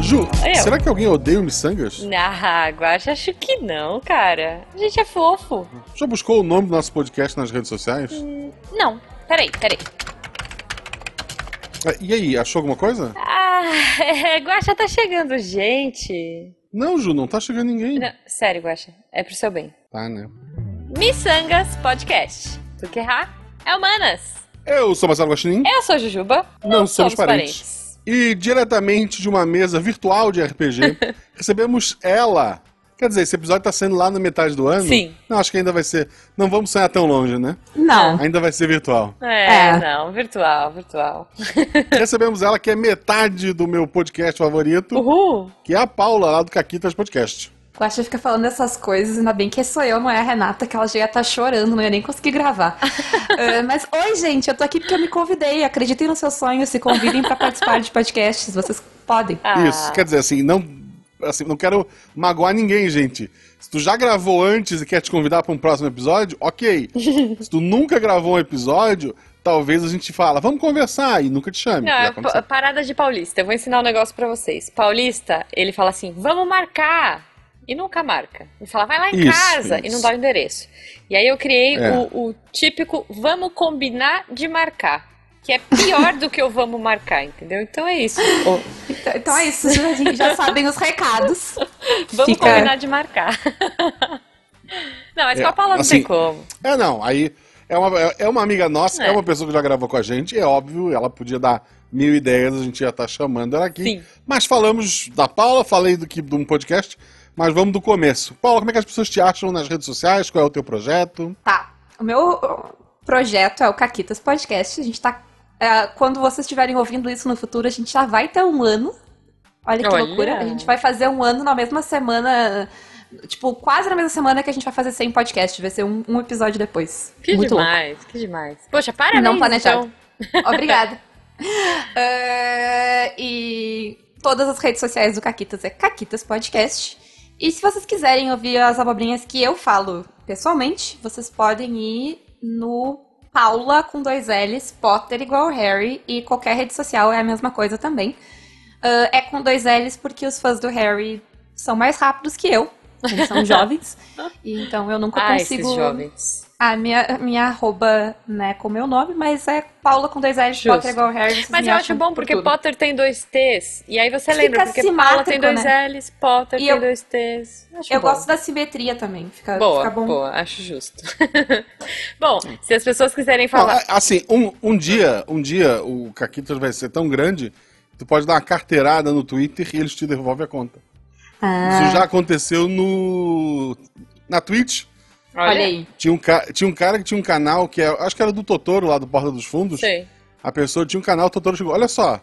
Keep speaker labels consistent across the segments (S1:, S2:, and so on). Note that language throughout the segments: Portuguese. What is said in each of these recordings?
S1: Ju,
S2: Eu.
S1: será que alguém odeia o Missangas?
S2: Ah, Guaxa, acho que não, cara. A gente é fofo.
S1: Já buscou o nome do nosso podcast nas redes sociais?
S2: Não, peraí, peraí.
S1: Ah, E aí, achou alguma coisa?
S2: Ah, é, Guaxa tá chegando, gente.
S1: Não, Ju, não tá chegando ninguém.
S2: Não, sério, Guaxa, é pro seu bem.
S1: Tá, né?
S2: Missangas Podcast. Porque errar é humanas.
S1: Eu sou Marcelo Guaxinim.
S2: Eu sou a Jujuba.
S1: Não somos parentes. E diretamente de uma mesa virtual de RPG, recebemos ela. Quer dizer, esse episódio tá saindo lá na metade do ano?
S2: Sim.
S1: Não, acho que ainda vai ser. Não vamos sonhar tão longe, né?
S3: Não.
S1: Ainda vai ser virtual.
S2: É,
S3: É.
S2: não, virtual, virtual.
S1: recebemos ela, que é metade do meu podcast favorito,
S2: Uhul.
S1: que é a Paula, lá do Caquitas Podcast.
S3: O Guaxa fica falando essas coisas, ainda bem que sou eu, não é a Renata, que ela já ia estar chorando, não ia nem conseguir gravar. Ah, mas, oi, gente, eu tô aqui porque eu me convidei. Acreditem nos seus sonhos, se convidem pra participar de podcasts, vocês podem.
S2: Ah,
S1: Isso, quer dizer, assim, não, assim, não quero magoar ninguém, gente. Se tu já gravou antes e quer te convidar para um próximo episódio, ok. Se tu nunca gravou um episódio, talvez a gente fala, vamos conversar e nunca te chame.
S2: Não, é parada de paulista. Eu vou ensinar um negócio pra vocês. Paulista, ele fala assim, vamos marcar. E nunca marca. Ele fala, vai lá em
S1: Isso,
S2: casa e
S1: isso.
S2: não dá o endereço. E aí eu criei
S1: É.
S2: o, o típico vamos combinar de marcar. Que é pior do que o vamos marcar, entendeu? Então é isso.
S3: Então, então é isso, a gente já sabem os recados.
S2: Vamos
S3: Fica-
S2: combinar de marcar. Não, mas
S1: É,
S2: com a Paula não
S1: assim,
S2: tem como.
S1: É, não, aí é uma, é uma amiga nossa, é.
S2: É.
S1: uma pessoa que já gravou com a gente, é óbvio, ela podia dar mil ideias, a gente ia estar chamando ela aqui.
S2: Sim.
S1: Mas falamos da Paula, falei do que de um podcast, mas vamos do começo. Paula, como é que as pessoas te acham nas redes sociais? Qual é o teu projeto?
S3: Tá, o meu projeto é o Caquitas Podcast. A gente tá. é, quando vocês estiverem ouvindo isso no futuro, a gente já vai ter um ano. Olha que
S2: Olha.
S3: loucura. A gente vai fazer um ano na mesma semana. Tipo, quase na mesma semana que a gente vai fazer 100 podcast. Vai ser um, um episódio depois.
S2: Que
S3: Muito louco.
S2: demais, que demais. Poxa, parabéns,
S3: Não planejado.
S2: então.
S3: Obrigada. É, e todas as redes sociais do Caquitas é Caquitas Podcast. E se vocês quiserem ouvir as abobrinhas que eu falo pessoalmente, vocês podem ir no Paula com dois L's, Potter igual Harry, e qualquer rede social é a mesma coisa também. Ah, é com dois L's porque os fãs do Harry são mais rápidos que eu. Eles são jovens. E então eu nunca
S2: Ah,
S3: consigo.
S2: esses jovens.
S3: A minha, minha arroba, né, com meu nome, mas é Paula com dois L's. Potter igual Harry.
S2: Mas eu acho bom
S3: por
S2: porque
S3: tudo.
S2: Potter tem dois T's. E aí você
S3: Fica
S2: lembra, porque Paula tem dois
S3: né?
S2: L's, Potter
S3: E
S2: tem
S3: eu-
S2: dois T's. Acho
S3: Eu
S2: bom.
S3: gosto da simetria também. Fica,
S2: Boa,
S3: fica bom.
S2: boa, acho justo. bom, se as pessoas quiserem
S1: Não,
S2: falar.
S1: é- assim, um, um dia, um dia o Caquitas vai ser tão grande, tu pode dar uma carteirada no Twitter e eles te devolvem a conta.
S3: Ah,
S1: Isso já aconteceu no na Twitch.
S3: olha aí.
S1: Tinha um, ca- tinha um cara que tinha um canal que é, acho que era do Totoro lá do Porta dos Fundos.
S2: Sei.
S1: A pessoa tinha um canal, o Totoro chegou, olha só,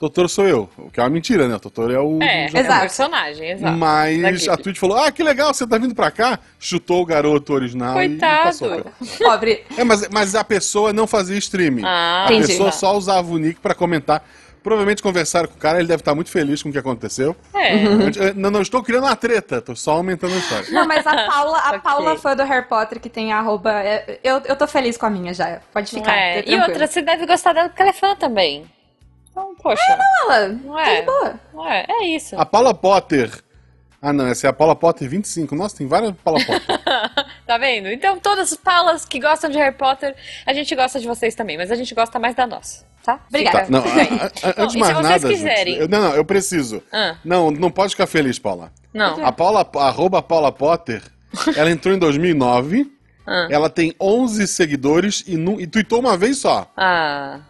S1: Totoro sou eu. O que é uma mentira, né? O Totoro é o.
S2: É,
S1: o
S2: é
S3: Exato.
S2: um personagem, exato.
S1: Mas a. Twitch falou: Ah, que legal, você tá vindo pra cá. Chutou o garoto original
S2: Coitado.
S1: e passou.
S3: Pobre.
S1: É, mas, mas a pessoa não fazia streaming.
S2: Ah,
S1: a
S3: Entendi.
S1: pessoa só usava o nick pra comentar. Provavelmente conversaram com o cara, ele deve estar muito feliz com o que aconteceu.
S2: É.
S1: Eu- Não, não estou criando uma treta, tô só aumentando a história.
S3: Não, mas a Paula, a. Paula fã do Harry Potter que tem a arroba. é- Eu, eu tô feliz com a minha já. Pode
S2: Não
S3: ficar.
S2: é.
S3: tá
S2: E outra, você deve gostar dela porque ela é fã também. Então, poxa.
S3: Paula,
S2: Não
S3: tá
S2: é?
S3: de boa.
S2: Não é, é isso.
S1: A Paula Potter. Ah, não, essa é a Paula Potter 25. Nossa, tem várias Paula Potter.
S2: Tá vendo? Então, todas as Paulas que gostam de Harry Potter, a gente gosta de vocês também, mas a gente gosta mais da nossa, tá?
S3: Obrigada.
S1: Tá, não, a- a- antes de mais
S2: se vocês
S1: nada.
S2: quiserem?
S1: gente, eu- não, não, eu preciso.
S2: Ah.
S1: Não, não pode ficar feliz, Paula.
S2: Não.
S1: A Paula, arroba Paula Potter, ela entrou em 2009,
S2: Ah.
S1: ela tem 11 seguidores e, nu, e tweetou uma vez só.
S2: Ah.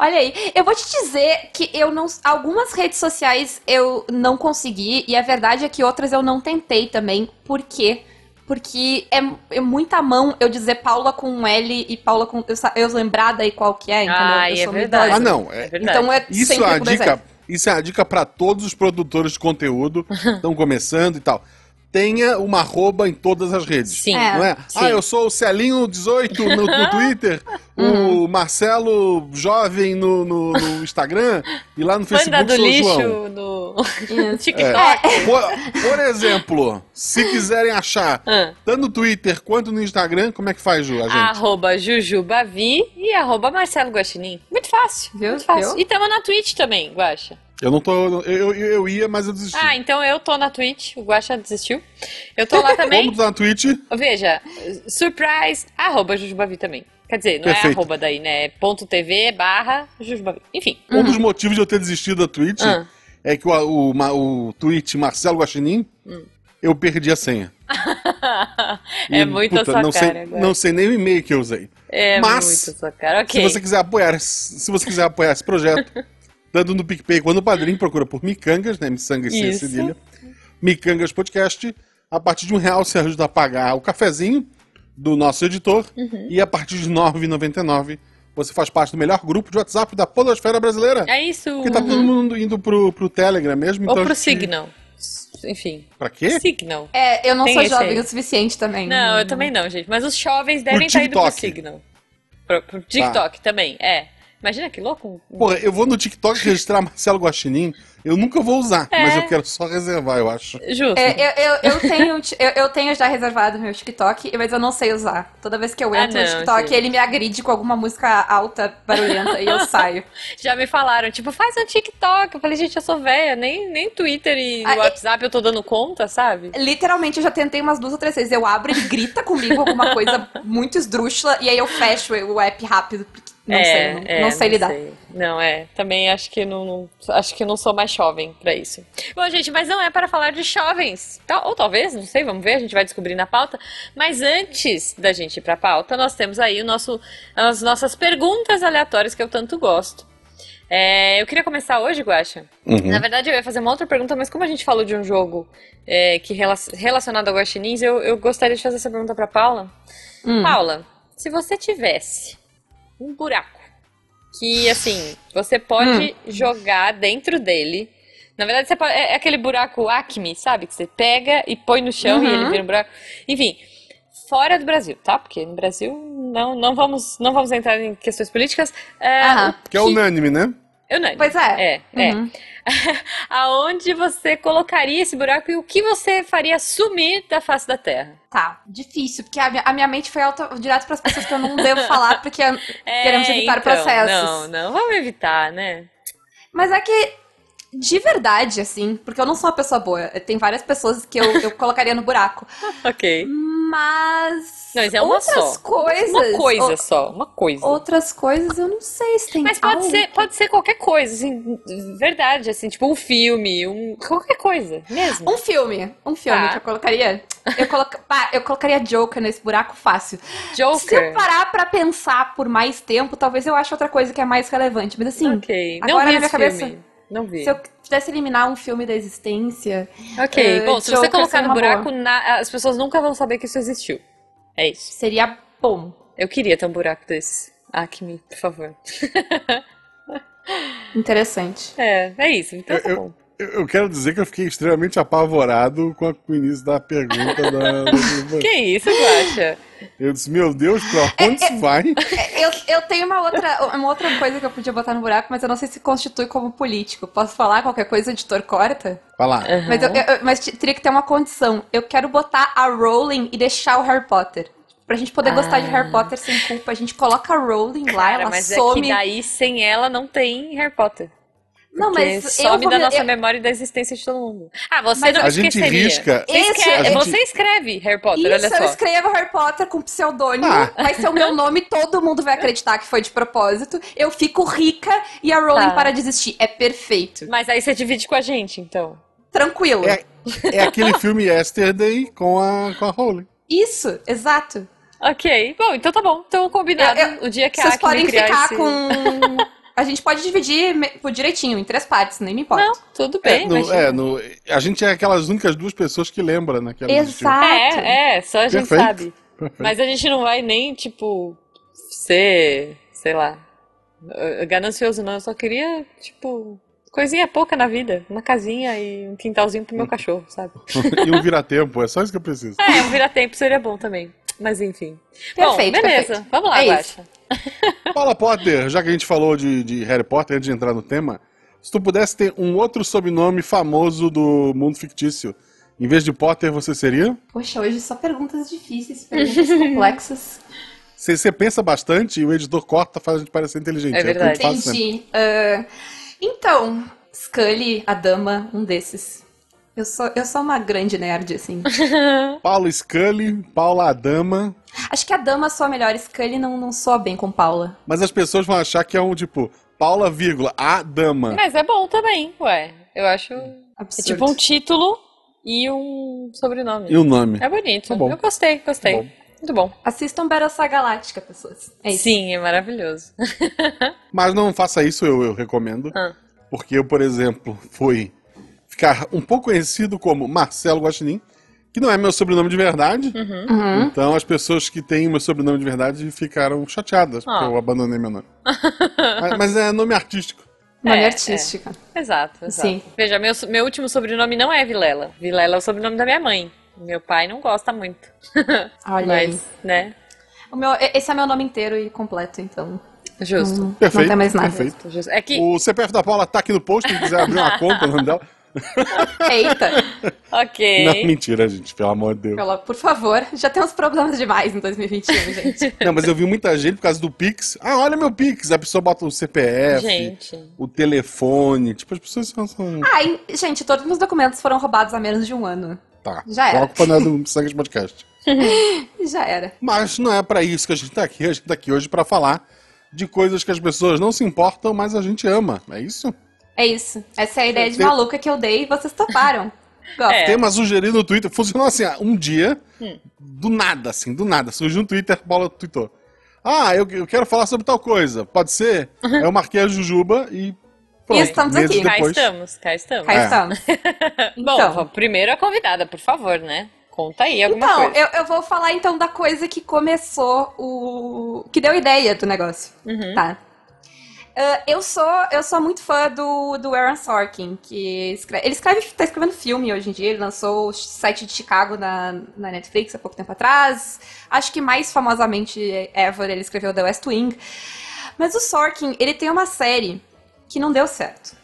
S3: Olha aí, eu vou te dizer que eu não. Algumas redes sociais eu não consegui, e a verdade é que outras eu não tentei também. Por quê? Porque é, é muita mão eu dizer Paula com um L e Paula com. Eu, eu lembrar daí qual que é, entendeu?
S2: Ai,
S3: eu
S2: é verdade.
S1: Ah, não.
S2: É
S1: É,
S2: verdade.
S3: Então é
S1: isso, é
S3: sempre
S1: a
S3: com dois
S1: dica, isso é a dica pra todos os produtores de conteúdo que estão começando e tal. Tenha uma arroba em todas as redes.
S2: Sim.
S3: É.
S1: Não é?
S2: Sim.
S1: Ah, eu sou o Celinho18 no, no Twitter,
S3: Uhum.
S1: o Marcelo Jovem no, no- no Instagram e lá no
S2: Banda
S1: Facebook
S2: do
S1: sou o
S2: lixo
S1: João.
S2: no. TikTok.
S1: Por, por exemplo, se quiserem achar
S2: Ah.
S1: tanto no Twitter quanto no Instagram, como é que faz, Ju, a gente?
S2: Arroba Jujubavi e arroba Marcelo Guaxinim. Muito fácil.
S3: Viu?
S2: Muito fácil.
S3: Viu?
S2: E tamo na Twitch também, Guaxa.
S1: Eu não tô. Eu, eu, eu ia, mas eu desisti.
S2: Ah, então eu tô na Twitch. O Guaxa desistiu. Eu tô lá também.
S1: Como tá na Twitch?
S2: Veja, surprise, arroba Jujubavi também. Quer dizer, não é
S1: Perfeito.
S2: arroba daí, né? É ponto TV barra Jujubavi. Enfim.
S1: Um dos motivos de eu ter desistido da Twitch
S2: Ah.
S1: é que o, o, ma- o tweet Marcelo Guaxinim,
S2: Hum.
S1: eu perdi a senha.
S2: é
S1: E,
S2: muito a
S1: puta,
S2: sua
S1: não
S2: cara
S1: sei,
S2: agora.
S1: Não sei nem o e-mail que eu usei.
S2: É
S1: Mas,
S2: muito a sua cara. Ok.
S1: Se você quiser apoiar, se você quiser apoiar esse projeto, tanto no PicPay quanto no Padrim, procura por Micangas, né? Missangas sem
S2: Isso.
S1: cedilha. Micangas Podcast. A partir de um real você ajuda a pagar o cafezinho do nosso editor.
S2: Uhum.
S1: E a partir de R$ 9,99 você faz parte do melhor grupo de WhatsApp da Podosfera Brasileira.
S2: É isso.
S1: Porque tá todo mundo indo pro, pro Telegram mesmo.
S2: Ou
S1: então
S2: pro
S1: gente-
S2: Signal. Enfim.
S1: Pra quê?
S2: Signal.
S3: É, eu não
S2: Tem
S3: sou jovem
S2: aí.
S3: o suficiente também.
S2: Não, eu também não, gente. Mas os jovens devem estar indo pro. Signal. Pro, pro TikTok também, é. Imagina que louco.
S1: Porra, eu vou no TikTok registrar Marcelo Guaxinim. Eu nunca vou usar,
S2: É.
S1: mas eu quero só reservar, eu acho.
S2: Justo.
S3: É, eu, eu, eu, tenho, eu, eu tenho já reservado meu TikTok, mas eu não sei usar. Toda vez que eu
S2: Ah,
S3: entro no
S2: não,
S3: TikTok,
S2: gente.
S3: ele me agride com alguma música alta, barulhenta, e eu saio.
S2: Já me falaram, tipo, faz um TikTok. Eu falei, gente, eu sou velha, nem, nem Twitter e
S3: Ah,
S2: WhatsApp eu tô dando conta, sabe?
S3: Literalmente, eu já tentei umas duas ou três vezes. Eu abro, ele grita comigo alguma coisa muito esdrúxula, e aí eu fecho o app rápido, porque não
S2: é,
S3: sei, não,
S2: é,
S3: não sei lidar.
S2: Não, é. Também acho que não, não- acho que não sou mais jovem pra isso. Bom, gente, mas não é para falar de jovens. Tal- Ou talvez, não sei, vamos ver, a gente vai descobrir na pauta. Mas antes da gente ir pra pauta, nós temos aí o nosso, as nossas perguntas aleatórias que eu tanto gosto. É, eu queria começar hoje, Guaxa.
S1: Uhum.
S2: Na verdade, eu ia fazer uma outra pergunta, mas como a gente falou de um jogo é, que rela- relacionado ao Guaxinins, eu, eu gostaria de fazer essa pergunta pra Paula.
S3: Hum.
S2: Paula, se você tivesse um buraco que, assim, você pode jogar dentro dele. Na verdade, você pode- é, é aquele buraco Acme, sabe? Que você pega e põe no chão e
S3: Uhum.
S2: ele vira um buraco. Enfim, fora do Brasil, tá? Porque no Brasil não, não, vamos, não vamos entrar em questões políticas. É,
S3: Aham.
S2: o
S1: Que é unânime, né?
S2: Eu não.
S3: Pois é.
S2: É, é.
S3: Uhum.
S2: Aonde você colocaria esse buraco e o que você faria sumir da face da Terra?
S3: Tá, difícil, porque a minha, a minha mente foi auto, direto pras pessoas que eu não devo falar, porque queremos evitar
S2: então,
S3: processos.
S2: Não, não, vamos evitar, né?
S3: Mas é que, de verdade, assim, porque eu não sou uma pessoa boa, tem várias pessoas que eu, eu colocaria no buraco.
S2: Ok.
S3: Mas.
S2: Não, mas é uma
S3: outras
S2: só.
S3: coisas.
S2: Uma coisa
S3: o-
S2: só, uma coisa.
S3: outras coisas eu não sei se tem
S2: Mas pode
S3: algo.
S2: ser, pode ser qualquer coisa, assim, verdade, assim, tipo um filme, um, qualquer coisa, mesmo.
S3: Um filme. Um filme
S2: Tá.
S3: que eu colocaria. Eu, coloca... Pá, eu colocaria Joker nesse buraco fácil. Se eu
S2: Joker.
S3: parar pra pensar por mais tempo, talvez eu ache outra coisa que é mais relevante. Mas assim,
S2: Ok.
S3: agora na minha cabeça-
S2: filme. Não vi.
S3: se eu pudesse eliminar um filme da existência.
S2: Ok.
S3: eh,
S2: Bom, se
S3: Joker
S2: você colocar no buraco, na- as pessoas nunca vão saber que isso existiu. É isso.
S3: Seria bom.
S2: Eu queria ter um buraco desse. Acme, por favor.
S3: Interessante.
S2: É, é isso. Então tá
S1: Eu-
S2: bom.
S1: Eu, eu quero dizer que eu fiquei extremamente apavorado com, a- com o início da pergunta da. da-
S2: Que isso, Guaxa?
S1: Eu disse, meu Deus, pra
S3: É,
S1: onde isso vai?
S3: Eu, eu tenho uma outra, uma outra coisa que eu podia botar no buraco, mas eu não sei se constitui como político. Posso falar qualquer coisa, o editor corta?
S1: Vai lá.
S3: Mas, eu, eu- mas teria que ter uma condição. Eu quero botar a Rowling e deixar o Harry Potter. Pra gente poder gostar de
S2: Ah.
S3: Harry Potter sem culpa, a gente coloca a Rowling lá,
S2: Cara,
S3: ela
S2: mas
S3: some.
S2: é que daí sem ela não tem Harry Potter.
S3: Não, mas eu
S2: some
S3: vou
S2: da nossa
S3: eu-
S2: memória e da existência de todo mundo. Ah, você
S3: Mas
S2: não
S1: A gente
S2: esqueceria.
S1: risca.
S2: Você,
S3: Esse-
S2: escreve,
S1: a gente-
S2: você escreve Harry Potter,
S3: Isso,
S2: olha
S3: eu
S2: só.
S3: escrevo Harry Potter com pseudônimo,
S1: Ah.
S3: vai ser o meu nome, todo mundo vai acreditar que foi de propósito. Eu fico rica e a Rowling
S2: Tá.
S3: para de existir. É perfeito.
S2: Mas aí você divide com a gente, então.
S3: Tranquilo.
S1: É, é aquele filme Yesterday com a, com a Rowling.
S3: Isso, exato.
S2: Ok, bom, então tá bom. Então combinado.
S3: Eu- eu-
S2: o dia que a
S3: Vocês podem ficar
S2: esse...
S3: com. A gente pode dividir direitinho, em três partes, nem me importa.
S2: Não, tudo
S1: É,
S2: bem,
S1: no-
S2: imagina.
S1: é, no- a gente é aquelas únicas duas pessoas que lembram, né? que existiu.
S3: Exato.
S2: É, é, só a gente
S1: Perfeito.
S2: sabe.
S1: Perfeito.
S2: Mas a gente não vai nem, tipo, ser, sei lá, eh, ganancioso, não. Eu só queria, tipo, Coisinha pouca na vida. Uma casinha e um quintalzinho pro meu cachorro, sabe?
S1: e um vira-tempo, é só isso que eu preciso.
S2: É, um vira-tempo seria bom também. Mas enfim.
S3: Perfeito,
S2: bom, beleza.
S3: perfeito.
S2: Vamos lá,
S3: É
S2: Guaxa.
S1: Paula Potter, já que a gente falou de, de Harry Potter, antes de entrar no tema, se tu pudesse ter um outro sobrenome famoso do mundo fictício, em vez de Potter, você seria?
S3: Poxa, hoje só perguntas difíceis, perguntas complexas.
S1: Você, pensa bastante e o editor corta, faz a gente parecer inteligente.
S2: É
S1: eu
S2: verdade.
S1: sempre.
S3: Entendi. Ah, então, Scully, a dama, um desses. Eu sou, eu sou uma grande nerd, assim.
S1: Paula Scully, Paula Adama,
S3: Acho que a dama soa melhor, Scully não, não soa bem com Paula.
S1: mas as pessoas vão achar que é um tipo, Paula, vírgula, a dama.
S2: Mas é bom também, ué. Eu acho. É
S3: Absurdo.
S2: tipo um título e um sobrenome.
S1: E o nome?
S2: É bonito.
S1: Tá bom.
S2: Eu gostei, gostei.
S1: Tá bom.
S2: Muito bom.
S3: Assistam Battlestar Galáctica, pessoas. É isso.
S2: Sim, é maravilhoso.
S1: Mas não faça isso, eu, eu recomendo.
S2: Ah.
S1: Porque eu, por exemplo, fui ficar um pouco conhecido como Marcelo Guaxinim, que não é meu sobrenome de verdade.
S3: Uhum.
S1: Então as pessoas que têm meu sobrenome de verdade ficaram chateadas, porque
S2: Ah.
S1: eu abandonei meu nome. mas, mas é nome artístico.
S3: Nome
S2: É,
S3: artística.
S2: Exato, exato.
S3: Sim.
S2: Veja, meu, meu último sobrenome não é Vilela. Vilela é o sobrenome da minha mãe. Meu pai não gosta muito.
S3: Olha aí.
S2: Mas, né?
S3: O meu, esse é meu nome inteiro e completo, então.
S2: Justo.
S3: Não,
S1: Perfeito,
S3: não tem mais nada.
S1: perfeito.
S2: É que.
S1: O CPF da Paula tá aqui no post, se quiser abrir uma conta, o nome dela.
S3: Eita,
S2: Ok.
S1: Não, mentira, gente, pelo amor de Deus.
S3: por favor, já temos problemas demais em 2021, gente.
S1: Não, mas eu vi muita gente por causa do Pix. Ah, olha meu Pix. A pessoa bota o CPF,
S2: Gente.
S1: o telefone. Tipo, as pessoas são.
S3: Ai, gente, todos os meus documentos foram roubados há menos de um ano.
S1: Tá.
S3: Já era.
S1: A culpa não é do Sangue de Podcast.
S3: Já era.
S1: Mas não é pra isso que a gente tá aqui. A gente tá aqui hoje pra falar de coisas que as pessoas não se importam, mas a gente ama. É isso?
S3: É isso. Essa é a ideia de
S1: Tem-
S3: maluca que eu dei e vocês toparam.
S2: É.
S1: Tema sugerido no Twitter. Funcionou assim, ah, um dia, do nada, assim, do nada. Surgiu no Twitter, a Paula tweetou. Ah, eu, eu quero falar sobre tal coisa. Pode ser? Eu marquei a Jujuba e. Pronto,
S3: E estamos aqui.
S2: Cá
S1: depois.
S2: estamos, cá estamos.
S3: Cá
S1: É.
S3: estamos.
S2: Bom,
S3: Então,
S2: vamos- primeiro a convidada, por favor, né? Conta aí alguma
S3: então
S2: coisa.
S3: eu, eu vou falar então da coisa que começou o. que deu ideia do negócio.
S2: Uhum.
S3: Tá. Ah, eu sou eu sou muito fã do, do Aaron Sorkin, que escreve, ele escreve, tá escrevendo filme hoje em dia, ele lançou o site de Chicago na, na Netflix há pouco tempo atrás. Acho que mais famosamente ever ele escreveu The West Wing. Mas o Sorkin, ele tem uma série que não deu certo.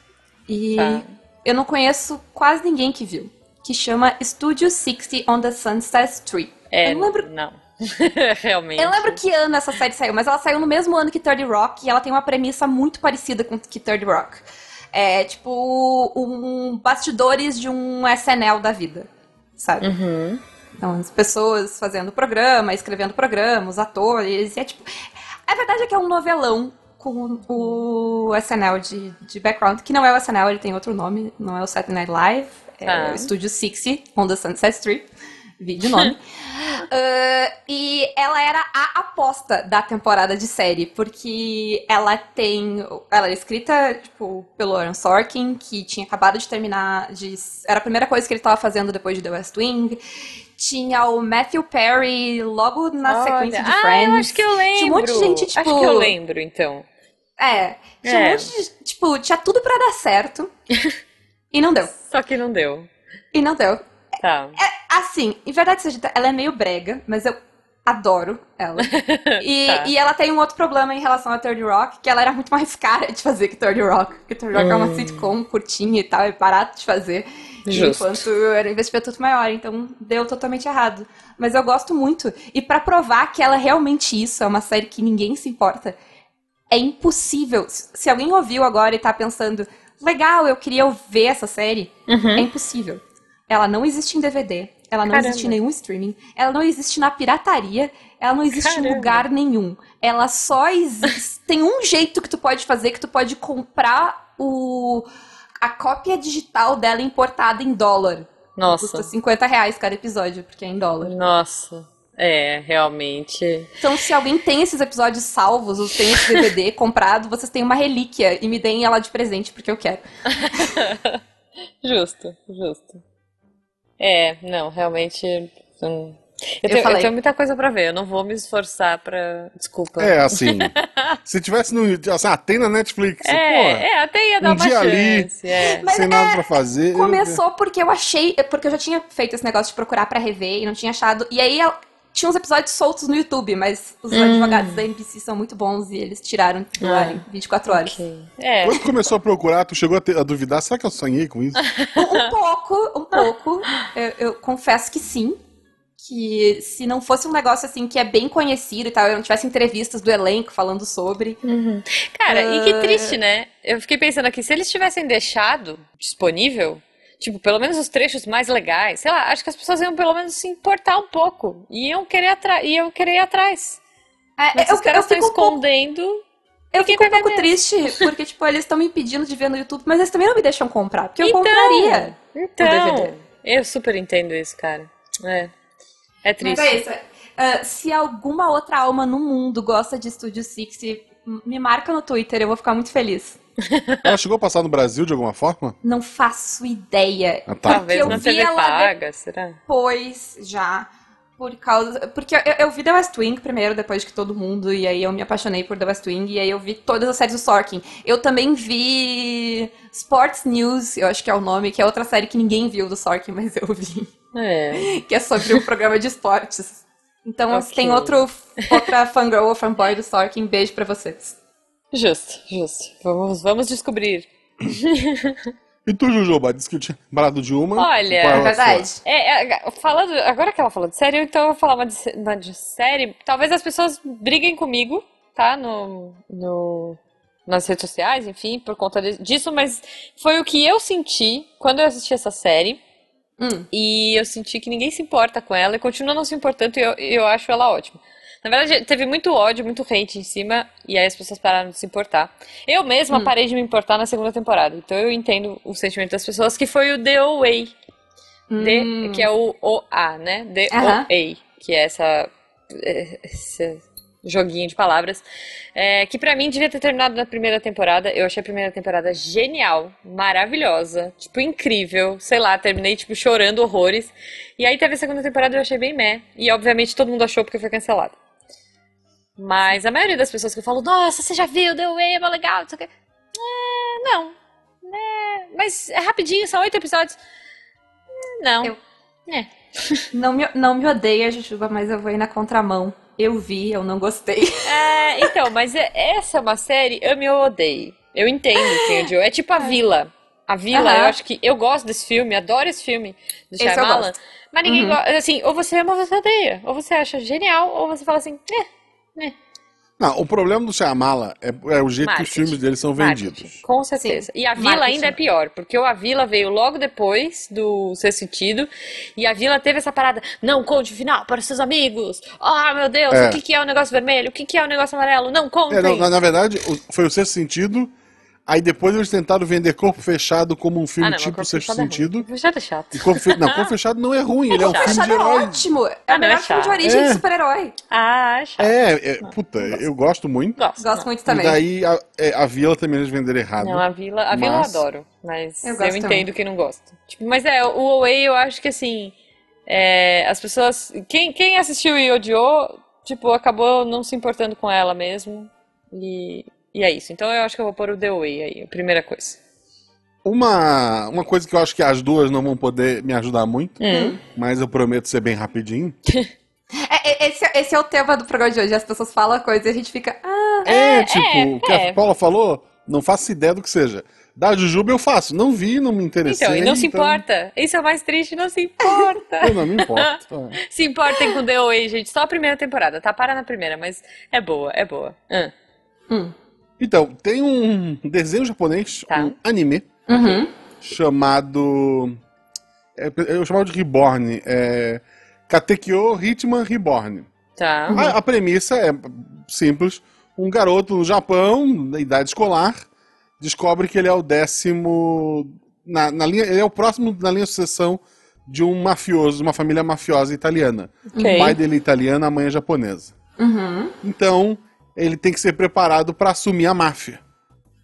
S3: E
S2: Tá.
S3: eu não conheço quase ninguém que viu. Que chama Studio 60 on the Sunset Strip.
S2: É,
S3: eu não lembro
S2: não. Realmente.
S3: eu lembro que ano essa série saiu, mas ela saiu no mesmo ano que Third Rock e ela tem uma premissa muito parecida com que Third Rock. É tipo um bastidores de um SNL da vida, sabe?
S2: Uhum.
S3: Então, as pessoas fazendo programa, escrevendo programa, os atores, e é tipo. A verdade é que é um novelão com o SNL de, de background, que não é o SNL, ele tem outro nome, não é o Saturday Night Live, é
S2: Tá.
S3: o Studio 60, on the Sunset Strip, vídeo nome. Ah, e ela era a aposta da temporada de série, porque ela tem. Ela é escrita, tipo, pelo Aaron Sorkin, que tinha acabado de terminar. De, era a primeira coisa que ele estava fazendo depois de The West Wing. Tinha o Matthew Perry logo na
S2: Olha,
S3: sequência de
S2: ah,
S3: Friends.
S2: eu acho que eu lembro.
S3: Tinha um monte de gente, tipo.
S2: Acho que eu lembro, então.
S3: É. Tinha
S2: É.
S3: um monte de. Tipo, tinha tudo pra dar certo. e não deu.
S2: Só que não deu.
S3: E não deu.
S2: Tá.
S3: Assim, em verdade ela é meio brega, mas eu adoro ela. E,
S2: Tá.
S3: e ela tem um outro problema em relação a Third Rock, que ela era muito mais cara de fazer que Third Rock. Porque Third Rock é uma sitcom curtinha e tal, é barato de fazer.
S2: Justo.
S3: Enquanto era um investimento muito maior, então deu totalmente errado. Mas eu gosto muito. E pra provar que ela é realmente isso, é uma série que ninguém se importa, é impossível. Se alguém ouviu agora e tá pensando, legal, eu queria ver essa série, é impossível. Ela não existe em DVD, ela não
S2: Caramba.
S3: existe em nenhum streaming, ela não existe na pirataria, ela não existe em
S2: Caramba.
S3: lugar nenhum. Ela só existe. Tem um jeito que tu pode fazer que tu pode comprar o a cópia digital dela importada em dólar.
S2: Nossa.
S3: Custa 50 reais cada episódio, porque é em dólar.
S2: Nossa. É, realmente.
S3: Então, se alguém tem esses episódios salvos, ou tem esse DVD comprado, vocês têm uma relíquia e me deem ela de presente, porque eu quero.
S2: Justo, justo. É, não, realmente. hum, Eu,
S3: Eu
S2: tenho, eu
S3: falei.
S2: tenho muita coisa pra ver, eu não vou me esforçar pra. Desculpa.
S1: É, assim. se tivesse no. Assim, ah, tem na Netflix.
S2: É,
S1: porra,
S2: é, até ia dar
S1: um
S2: uma
S1: dia ali.
S2: chance. É.
S3: Mas
S1: sem nada pra fazer. eu-
S3: Começou porque eu achei. Porque eu já tinha feito esse negócio de procurar pra rever e não tinha achado. E aí eu- tinha uns episódios soltos no YouTube, mas os
S2: Hum.
S3: advogados da NBC são muito bons e eles tiraram do
S2: Ah,
S3: ar em 24 horas.
S2: Ok. É.
S1: Quando começou a procurar, tu chegou a, ter- a duvidar, será que eu sonhei com isso?
S3: Um, um pouco, um pouco. Eu, eu confesso que sim. Que se não fosse um negócio assim que é bem conhecido e tal, eu não tivesse entrevistas do elenco falando sobre.
S2: Cara, e que
S3: Ah.
S2: triste, né? Eu fiquei pensando aqui, se eles tivessem deixado disponível, tipo, pelo menos os trechos mais legais, sei lá, acho que as pessoas iam pelo menos se importar um pouco. E iam querer, atra iam querer ir atrás.
S3: É,
S2: Mas
S3: eu,
S2: os caras
S3: eu
S2: estão escondendo.
S3: eu fico um pouco
S2: ver
S3: triste, porque, tipo, eles estão me impedindo de ver no YouTube, mas eles também não me deixam comprar, porque eu
S2: Então,
S3: compraria.
S2: Então,
S3: DVD.
S2: eu super entendo isso, cara. É. É
S3: Mas
S2: triste.
S3: é isso. Ah, se alguma outra alma no mundo gosta de Studio Six, me marca no Twitter, eu vou ficar muito feliz.
S1: Ela chegou a passar no Brasil de alguma forma?
S3: Não faço ideia.
S1: Ah, tá.
S2: Talvez
S3: eu
S2: na
S3: vi
S2: TV
S3: ela
S2: paga, será?
S3: Depois, já. Por causa. Porque eu, eu vi The West Wing primeiro, depois que todo mundo, e aí eu me apaixonei por The West Wing, e aí eu vi todas as séries do Sorkin. Eu também vi Sports News, eu acho que é o nome, que é outra série que ninguém viu do Sorkin, mas eu vi.
S2: É.
S3: que é sobre um programa de esportes. Então, se
S2: Ok.
S3: tem outro, outra fangirl ou fanboy do Sorkin, beijo pra vocês.
S2: Justo, justo. Vamos, vamos descobrir.
S1: E tu, Jujuba, disse que eu tinha parado de uma.
S2: Olha,
S3: É verdade.
S2: É, é, falando, agora que ela falou de série, então eu vou falar uma de, uma de série. Talvez as pessoas briguem comigo, tá? No, no, nas redes sociais, enfim, por conta de- disso, mas foi o que eu senti quando eu assisti essa série.
S3: Hum.
S2: E eu senti que ninguém se importa com ela e continua não se importando e eu, eu acho ela ótima. Na verdade, teve muito ódio, muito hate em cima, e aí as pessoas pararam de se importar. Eu mesma
S3: Hum.
S2: parei de me importar na segunda temporada, então eu entendo o sentimento das pessoas, que foi o The Away,
S3: Hum.
S2: que é o OA, né? The
S3: Aham.
S2: OA, que é essa, é, esse joguinho de palavras, é, que pra mim devia ter terminado na primeira temporada. Eu achei a primeira temporada genial, maravilhosa, tipo, incrível. Sei lá, terminei, tipo, chorando horrores. E aí teve a segunda temporada e eu achei bem meh. E obviamente todo mundo achou porque foi cancelada. Mas a maioria das pessoas que eu falo, nossa, você já viu, The Way, é mó legal, não sei o quê. É, não. É, mas é rapidinho, são oito episódios. É, Não.
S3: Eu-
S2: É.
S3: Não me, não me odeia, Jujuba, mas eu vou ir na contramão. Eu vi, eu não gostei.
S2: É, então, mas é- essa é uma série ame ou odeie. Eu entendo odiou. É tipo a Vila. A Vila,
S3: Aham.
S2: eu acho que. Eu gosto desse filme, adoro esse filme do
S3: eu
S2: Shyamalan. Mas ninguém
S3: Uhum.
S2: gosta. Assim, ou você ama ou você odeia. Ou você acha genial, ou você fala assim, é,
S1: Não, o problema do Shyamala é, é o jeito que os
S2: Marketing.
S1: filmes dele são
S2: marketing.
S1: vendidos.
S2: Com certeza. E a Vila
S3: marketing.
S2: ainda é pior, porque o A Vila veio logo depois do Ser Sentido, e a Vila teve essa parada, não conte o final para os seus amigos. Ah, meu Deus,
S1: É.
S2: o que que é o negócio vermelho? O que que é o negócio amarelo? Não contem.
S1: É, na, na verdade, foi o sexto sentido. Aí depois eles tentaram vender Corpo Fechado como um filme
S2: Ah, não,
S1: tipo
S2: Corpo
S1: Sexto
S2: é.
S1: Sentido.
S2: Corpo Fechado é chato.
S1: E Corpo Fe... Não, Corpo Fechado não é ruim, ele é um filme de
S3: Fechado é
S1: herói.
S3: ótimo. É
S2: Ah,
S3: o
S2: não,
S3: melhor
S2: é
S3: filme de origem
S1: É.
S3: de super-herói.
S2: Ah, é chato.
S1: É, é, puta, eu gosto muito.
S2: Gosto.
S3: Gosto muito
S1: E
S3: também.
S1: daí a, é, a Vila também eles venderam errado.
S2: Não, a Vila, a Vila
S1: Mas-
S2: eu adoro, mas
S3: Eu
S2: eu,
S3: gosto
S2: entendo que não gosta. Tipo, mas é, o Away eu acho que assim, é, as pessoas, quem, quem assistiu e odiou, tipo, acabou não se importando com ela mesmo. E, e é isso. Então eu acho que eu vou pôr o The Away aí, a primeira coisa.
S1: Uma, uma coisa que eu acho que as duas não vão poder me ajudar muito,
S2: Hum.
S1: mas eu prometo ser bem rapidinho.
S3: É, é, esse, esse é o tema do programa de hoje. As pessoas falam coisa e a gente fica. Ah,
S1: É, tipo, o que
S2: é.
S1: a Paula falou, não faço ideia do que seja. Da Jujuba eu faço. Não vi, não me interessei.
S2: Então, e não se
S1: então
S2: importa. Isso é o mais triste, não se importa.
S1: Eu não me importo. É.
S2: se importem com The Away, gente. Só a primeira temporada, tá? Para na primeira, mas é boa, é boa. Ah.
S3: hum.
S1: Então, tem um desenho japonês,
S2: Tá.
S1: um anime,
S3: Uhum.
S1: chamado. é, eu chamava de Reborn. É, Katekyo Hitman Reborn.
S2: Tá.
S1: A, a premissa é simples. Um garoto no Japão, da idade escolar, descobre que ele é o décimo. Na, na linha, ele é o próximo na linha de sucessão de um mafioso, de uma família mafiosa italiana.
S2: Ok.
S1: O pai dele é italiano, a mãe é japonesa.
S3: Uhum.
S1: Então, ele tem que ser preparado para assumir a máfia.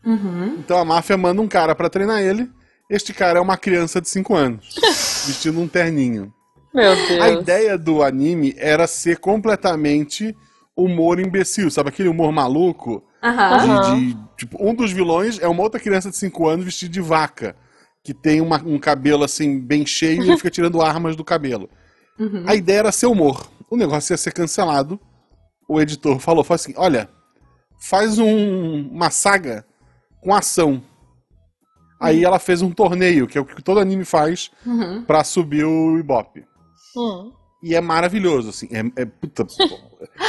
S3: Uhum.
S1: Então a máfia manda um cara para treinar ele. Este cara é uma criança de 5 anos, vestindo um terninho.
S2: Meu Deus.
S1: A ideia do anime era ser completamente humor imbecil, sabe? Aquele humor maluco.
S3: Aham.
S1: de- de- tipo, um dos vilões é uma outra criança de 5 anos vestida de vaca. Que tem uma- um cabelo assim, bem cheio e ele fica tirando armas do cabelo.
S3: Uhum.
S1: A ideia era ser humor. O negócio ia ser cancelado. O editor falou, falou assim: olha, faz um- uma saga com ação. Aí ela fez um torneio, que é o que todo anime faz
S3: Uhum.
S1: pra subir o Ibope.
S2: Hum.
S1: E é maravilhoso, assim. É, é puta.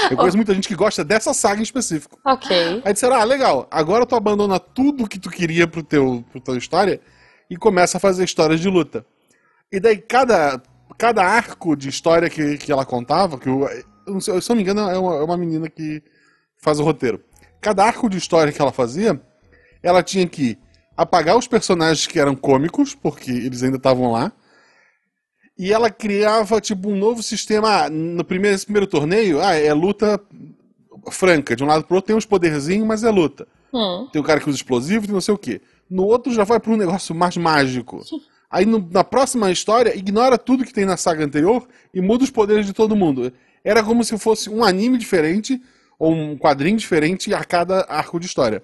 S1: Eu conheço muita gente que gosta dessa saga em específico.
S2: Ok.
S1: Aí disseram, ah, legal, agora tu abandona tudo que tu queria pro teu, pro tua história e começa a fazer histórias de luta. E daí cada, cada arco de história que, que ela contava, que eu, se eu não me engano é uma, é uma menina que faz o roteiro. Cada arco de história que ela fazia, ela tinha que apagar os personagens que eram cômicos, porque eles ainda estavam lá, e ela criava, tipo, um novo sistema. Ah, No primeiro, nesse primeiro torneio, ah, é luta franca. De um lado pro outro tem uns poderzinhos, mas é luta.
S2: Hum.
S1: Tem o cara que usa explosivo e não sei o quê. No outro já vai pra um negócio mais mágico. Aí no- na próxima história, ignora tudo que tem na saga anterior e muda os poderes de todo mundo. Era como se fosse um anime diferente ou um quadrinho diferente a cada arco de história.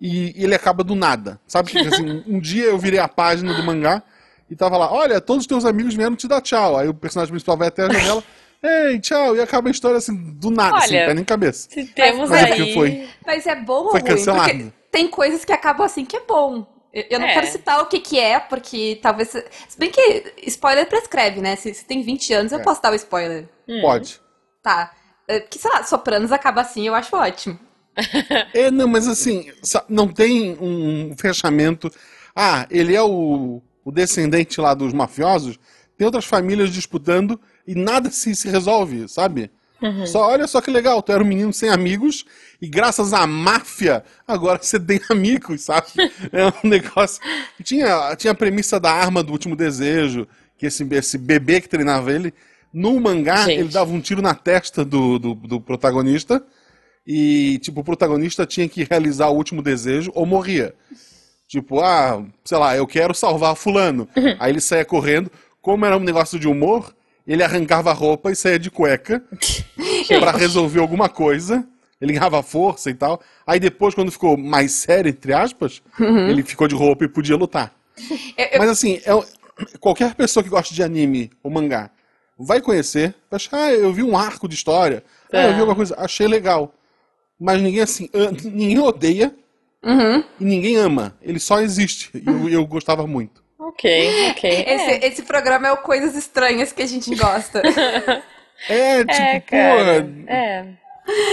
S1: E ele acaba do nada. Sabe que assim, um dia eu virei a página do mangá e tava lá, olha, todos os teus amigos vieram te dar tchau. Aí o personagem principal vai até a janela, ei, tchau, e acaba a história assim, do nada,
S2: Olha,
S1: sem pé nem cabeça.
S2: Se temos
S1: Mas é
S2: aí.
S1: que foi.
S3: Mas é bom ou
S1: Foi
S3: ruim?
S1: cancelado.
S3: Porque tem coisas que acabam assim que é bom. Eu, eu não
S2: É.
S3: quero citar o que que é, porque talvez... Se se bem que spoiler prescreve, né? Se, se tem 20 anos, eu
S1: É.
S3: posso dar o spoiler.
S2: Hum.
S1: Pode.
S3: Tá. É, Que, sei lá, Sopranos acaba assim, eu acho ótimo.
S1: É, não, mas assim, não tem um fechamento. Ah, ele é o, o descendente lá dos mafiosos, tem outras famílias disputando e nada se, se resolve, sabe? Só olha só que legal, tu era um menino sem amigos e graças à máfia agora você tem amigos, sabe? É um negócio. Tinha, tinha a premissa da arma do último desejo, que esse, esse bebê que treinava ele, no mangá,
S2: Gente.
S1: ele dava um tiro na testa do, do, do protagonista. E, tipo, o protagonista tinha que realizar o último desejo ou morria. Tipo, ah, sei lá, eu quero salvar fulano. Aí ele saía correndo. Como era um negócio de humor, ele arrancava a roupa e saía de cueca pra resolver alguma coisa. Ele ganhava força e tal. Aí depois, quando ficou mais sério, entre aspas, ele ficou de roupa e podia lutar.
S3: Eu- eu-
S1: Mas assim, é um- qualquer pessoa que gosta de anime ou mangá vai conhecer, vai achar, ah, eu vi um arco de história, ah, eu vi
S2: Tá.
S1: alguma coisa, achei legal. Mas ninguém assim, ninguém odeia
S3: Uhum.
S1: e ninguém ama. Ele só existe. E eu, eu gostava muito.
S2: Ok, ok.
S3: Esse,
S2: É,
S3: esse programa é o Coisas Estranhas que a gente gosta.
S1: É, tipo,
S2: é, cara.
S1: porra.
S2: É.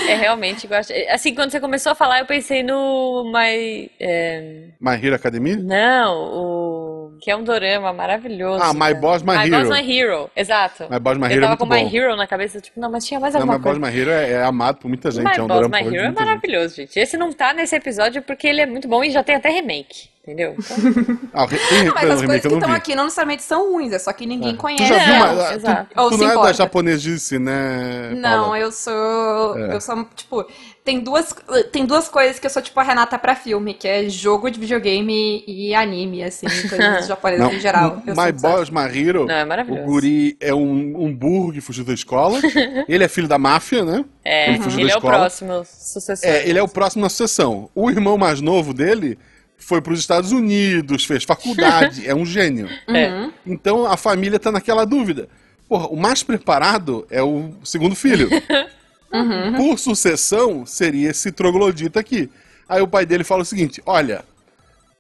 S2: É, realmente gosto. Assim, quando você começou a falar, eu pensei no My. é,
S1: My Hero Academia?
S2: Não, o. Que é um dorama maravilhoso.
S1: Ah, My
S2: cara.
S1: Boss, My
S2: My
S1: Hero.
S2: Boss, My Hero. Exato.
S1: My Boss, My
S2: eu
S1: Hero é
S2: tava
S1: muito
S2: com
S1: bom.
S2: My Hero na cabeça, tipo, não, mas tinha mais
S1: Não,
S2: alguma
S1: My Boss,
S2: coisa.
S1: My Hero é, é amado por muita gente.
S2: My
S1: é um
S2: Boss, My Hero é
S1: muita gente.
S2: maravilhoso, gente. Esse não tá nesse episódio porque ele é muito bom e já tem até remake, entendeu? Então,
S1: Ah, re- tem
S3: Mas
S1: tem
S3: as coisas que estão aqui não necessariamente são ruins, é só que ninguém
S1: Tu
S3: conhece.
S1: já viu uma. Tu,
S2: exato.
S1: tu
S3: Ou
S1: não
S3: se
S1: é da
S3: importa.
S1: japonesice, né?
S3: Não,
S1: Paula?
S3: eu sou.
S1: É.
S3: Eu sou, tipo. Tem duas, tem duas coisas que eu sou, tipo, a Renata pra filme, que é jogo de videogame e anime, assim, coisas japonesas
S1: Não,
S3: em geral. Eu
S1: My My Hero,
S2: Não, é
S1: o guri é um, um burro que fugiu da escola. ele é filho da máfia, né?
S2: É,
S1: Ele fugiu
S2: ele
S1: da
S2: é o próximo sucessor.
S1: É, ele é o próximo na sucessão. O irmão mais novo dele foi para os Estados Unidos, fez faculdade, é um gênio.
S3: Uhum.
S1: Então a família tá naquela dúvida. Porra, o mais preparado é o segundo filho.
S3: Uhum.
S1: Por sucessão, seria esse troglodita aqui. Aí o pai dele fala o seguinte: olha,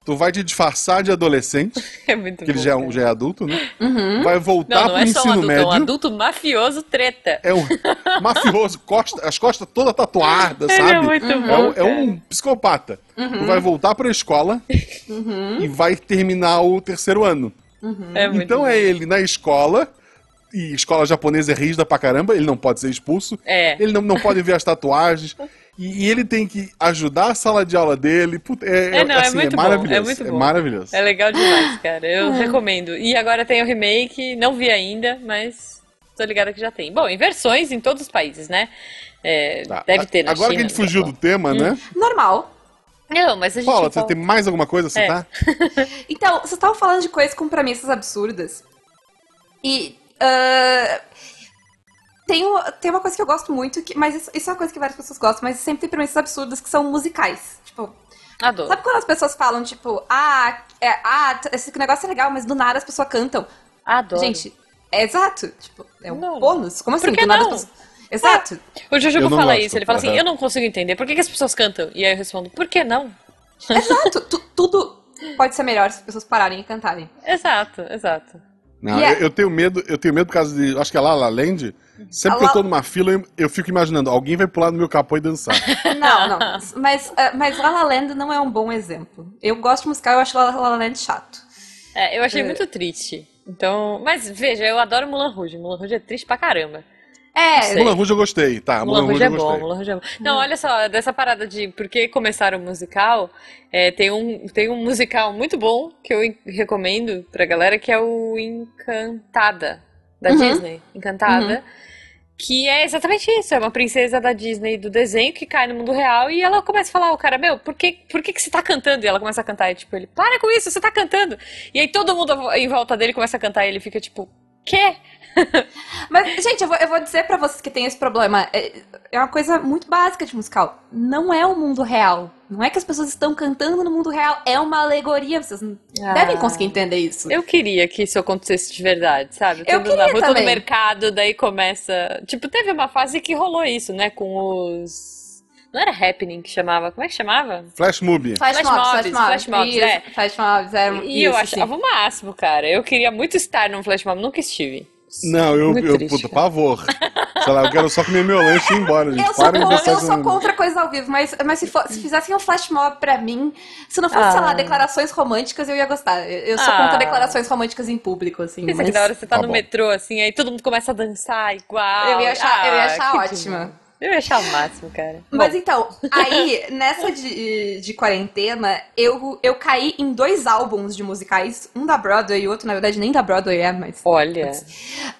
S1: tu vai te disfarçar de adolescente,
S2: É muito
S1: que ele
S2: bom,
S1: já é, um- já é adulto, né?
S3: Uhum.
S1: Vai voltar
S2: Não, não
S1: pro
S2: é só um
S1: ensino
S2: adulto, é
S1: médio.
S2: um adulto mafioso treta.
S1: É um mafioso, costa, as costas todas tatuadas,
S2: Ele
S1: sabe?
S2: é muito
S1: É
S2: bom.
S1: um, é um psicopata. Tu vai voltar pra escola e vai terminar o terceiro ano.
S2: É muito
S1: Então
S2: bom.
S1: é ele na escola, e escola japonesa é rígida pra caramba, ele não pode ser expulso,
S2: É.
S1: ele não, não pode ver as tatuagens, e, e ele tem que ajudar a sala de aula dele. Puta, é,
S2: É, não, é
S1: assim,
S2: muito bom,
S1: maravilhoso.
S2: é muito bom.
S1: maravilhoso.
S2: É legal demais, cara. Eu recomendo. E agora tem o remake, não vi ainda, mas tô ligada que já tem. Bom, em versões em todos os países, né? É,
S1: Tá.
S2: Deve ter na
S1: Agora
S2: China,
S1: que a gente fugiu do tema, né?
S3: Normal.
S2: Não, mas a gente
S1: Paula, você
S2: fala-
S1: tem mais alguma coisa a citar?
S3: Então, vocês estavam falando de coisas com premissas absurdas. E ah, tem, tem uma coisa que eu gosto muito, que, mas isso, isso é uma coisa que várias pessoas gostam, mas sempre tem premissas absurdas que são musicais. Tipo,
S2: Adoro.
S3: sabe quando as pessoas falam, tipo, ah, é, ah, esse negócio é legal, mas do nada as pessoas cantam.
S2: Adoro.
S3: Gente, é exato. Tipo, é um
S2: Não.
S3: bônus. Como assim?
S2: Por que
S3: do nada
S2: não?
S3: as pessoas. Exato.
S2: O Jujubo fala
S1: gosto.
S2: isso, ele fala assim, eu não consigo entender, por que, que as pessoas cantam? E aí eu respondo, por que não?
S3: Exato. Tu- tudo pode ser melhor se as pessoas pararem e cantarem.
S2: Exato, exato.
S1: Não,
S3: E é-
S1: eu, eu tenho medo, eu tenho medo por causa de. Acho que é lá La Land. Sempre
S3: A
S1: que eu
S3: La-
S1: tô numa fila, eu, eu fico imaginando, alguém vai pular no meu capô e dançar.
S3: Não, não. Mas, ah, mas La La Land não é um bom exemplo. Eu gosto de musical, eu acho La La Land chato.
S2: É, eu achei
S3: É.
S2: muito triste. Então, mas veja, eu adoro Mulan Rouge. Mulan Rouge é triste pra caramba.
S3: É.
S1: Mulan Rouge eu gostei, tá.
S2: Mulan Rouge
S1: eu
S2: é bom,
S1: gostei.
S2: Mulan Rouge é bom. Não, olha só, dessa parada de por que começaram o musical, é, tem, um, tem um musical muito bom que eu en- recomendo pra galera, que é o Encantada, da
S3: Uhum.
S2: Disney. Encantada. Que é exatamente isso, é uma princesa da Disney do desenho que cai no mundo real e ela começa a falar, o cara, meu, por que, por que que você tá cantando? E ela começa a cantar e tipo, ele, para com isso, você tá cantando. E aí todo mundo em volta dele começa a cantar e ele fica tipo, quê?
S3: Mas, gente, eu vou, eu vou dizer pra vocês que tem esse problema. É, é uma coisa muito básica de musical. Não é o mundo real. Não é que as pessoas estão cantando no mundo real. É uma alegoria. Vocês não
S2: Ah.
S3: devem conseguir entender isso.
S2: Eu queria que isso acontecesse de verdade, sabe?
S3: Eu
S2: Todo na
S3: queria
S2: rua,
S3: também.
S2: no mercado, daí começa. Tipo, teve uma fase que rolou isso, né? Com os. Não era Happening que chamava? Como é que chamava?
S1: Flash Movie.
S3: Flash,
S2: Flash
S3: mobs,
S2: mobs, flash mobs,
S3: isso,
S2: é.
S3: Flash mobs, é
S2: E
S3: isso,
S2: eu
S3: sim.
S2: achava o máximo, cara. Eu queria muito estar num flash mob, nunca estive.
S1: Não, eu,
S2: Muito
S1: eu
S2: triste,
S1: pavor. Sei lá, eu quero só comer meu lanche e ir embora, gente.
S3: Eu sou, eu
S1: isso
S3: sou
S1: no-
S3: contra coisa ao vivo, mas, mas se, for- se fizessem um flash mob pra mim, se não fosse, sei lá,
S2: Ah.
S3: declarações românticas, eu ia gostar. Eu, eu sou
S2: Ah.
S3: contra declarações românticas em público, assim.
S2: Pensa
S3: mas
S2: que da hora você tá,
S1: Tá
S2: no
S1: bom.
S2: metrô, assim, aí todo mundo começa a dançar igual.
S3: Eu ia achar, eu ia
S2: Ah,
S3: achar
S2: que
S3: ótima.
S2: demais. Eu ia achar o máximo, cara.
S3: Mas
S2: Bom,
S3: então, aí, nessa de, de quarentena, eu, eu caí em dois álbuns de musicais, um da Broadway e outro, na verdade, nem da Broadway é, mas.
S2: olha.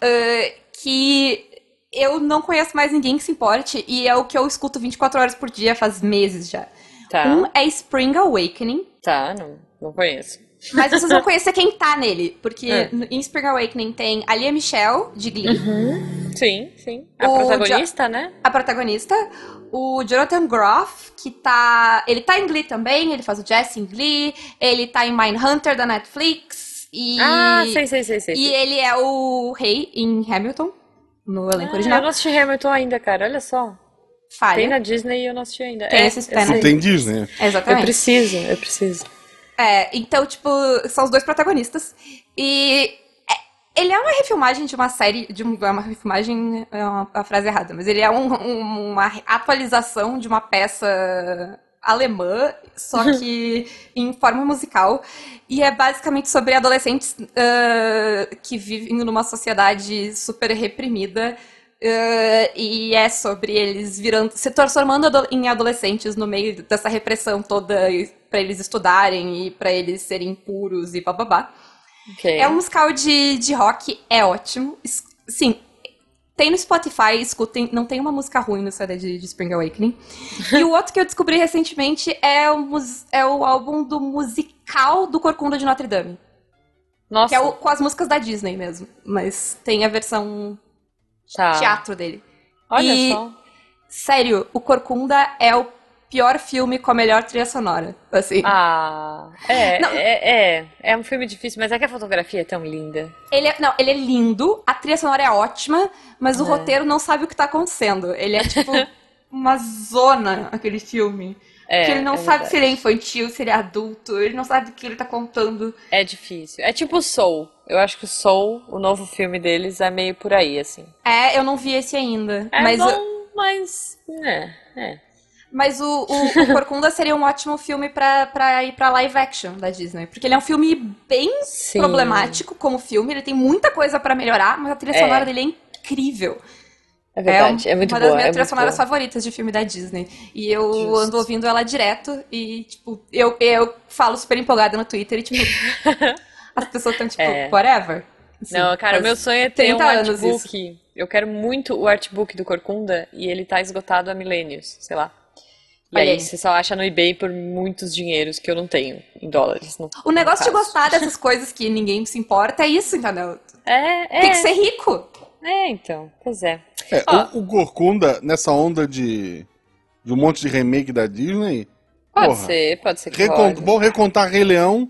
S3: ah, que eu não conheço mais ninguém que se importe, e é o que eu escuto 24 horas por dia faz meses já.
S2: Tá,
S3: Um é Spring Awakening,
S2: tá, não, não conheço.
S3: Mas vocês vão conhecer quem tá nele, porque
S2: É.
S3: em Spring Awakening tem a Lia Michelle, de Glee,
S2: Sim, sim. A
S3: O
S2: protagonista, né?
S3: a protagonista, o Jonathan Groff, que tá. Ele tá em Glee também, ele faz o Jesse em Glee, ele tá em Mindhunter da Netflix, e.
S2: Ah, sei, sei, sei, sei.
S3: E
S2: sei.
S3: ele é o rei em Hamilton, no elenco
S2: Ah,
S3: original.
S2: eu não assisti Hamilton ainda, cara. Olha só.
S3: Falha.
S2: Tem na Disney e eu não assisti ainda.
S3: Tem
S2: é,
S3: esse-
S2: eu
S3: tem
S1: Disney.
S2: Eu
S3: Exatamente.
S2: preciso, eu preciso.
S3: É, então, tipo, são os dois protagonistas. E é, ele é uma refilmagem de uma série. De é uma refilmagem é uma, uma frase errada, mas ele é um- um- uma atualização de uma peça alemã, só que em forma musical. E é basicamente sobre adolescentes ah, que vivem numa sociedade super reprimida. ah, e é sobre eles virando, se transformando em adolescentes no meio dessa repressão toda para eles estudarem e para eles serem puros e bababá.
S2: Ok.
S3: É um musical de, de rock, é ótimo. Es- Sim, tem no Spotify, escutem, não tem uma música ruim no CD de, de Spring Awakening. e o outro que eu descobri recentemente é o, é o álbum do musical do Corcunda de Notre Dame.
S2: Nossa,
S3: Que é o- com as músicas da Disney mesmo. Mas tem a versão
S2: tá.
S3: teatro dele.
S2: Olha
S3: E-
S2: só.
S3: Sério, o Corcunda é o pior filme com a melhor trilha sonora. Assim.
S2: Ah, é,
S3: Não.
S2: é, é. É um filme difícil, mas é que a fotografia é tão linda.
S3: Ele é, não, ele é lindo, a trilha sonora é ótima, mas o
S2: É.
S3: roteiro não sabe o que tá acontecendo. Ele é tipo uma zona, aquele filme.
S2: É,
S3: que ele não
S2: é
S3: sabe se ele é infantil, se ele é adulto, ele não sabe o que ele tá contando.
S2: É difícil. É tipo Soul. Eu acho que o Soul, o novo filme deles, é meio por aí, assim.
S3: É, eu não vi esse ainda.
S2: É
S3: mas
S2: bom, mas. É, é.
S3: Mas o, o, o Corcunda seria um ótimo filme pra, pra ir pra live action da Disney. Porque ele é um filme bem
S2: Sim.
S3: problemático como filme, ele tem muita coisa pra melhorar, mas a trilha
S2: É.
S3: sonora dele é incrível.
S2: É verdade, é, muito
S3: uma
S2: boa.
S3: das minhas
S2: é
S3: trilhas
S2: muito
S3: sonoras favoritas de filme da Disney. E eu
S2: Justo.
S3: ando ouvindo ela direto e, tipo, eu, eu falo super empolgada no Twitter e, tipo, as pessoas estão, tipo,
S2: É.
S3: whatever. Assim,
S2: Não, cara, o meu sonho é ter um
S3: 30 anos
S2: artbook. Eu quero muito o artbook do Corcunda e ele tá esgotado há milênios, sei lá. E
S3: Olha
S2: aí
S3: aí.
S2: você só acha no eBay por muitos dinheiros que eu não tenho em dólares. no-
S3: O negócio de gostar dessas coisas que ninguém se importa é isso, entendeu?
S2: É, é.
S3: Tem que ser rico.
S2: É, então. Pois é.
S1: É, o, o Gorkunda, nessa onda de, de um monte de remake da Disney,
S2: Pode
S1: Porra.
S2: ser, pode ser que
S1: recon,
S2: role.
S1: vão recontar Rei Leão,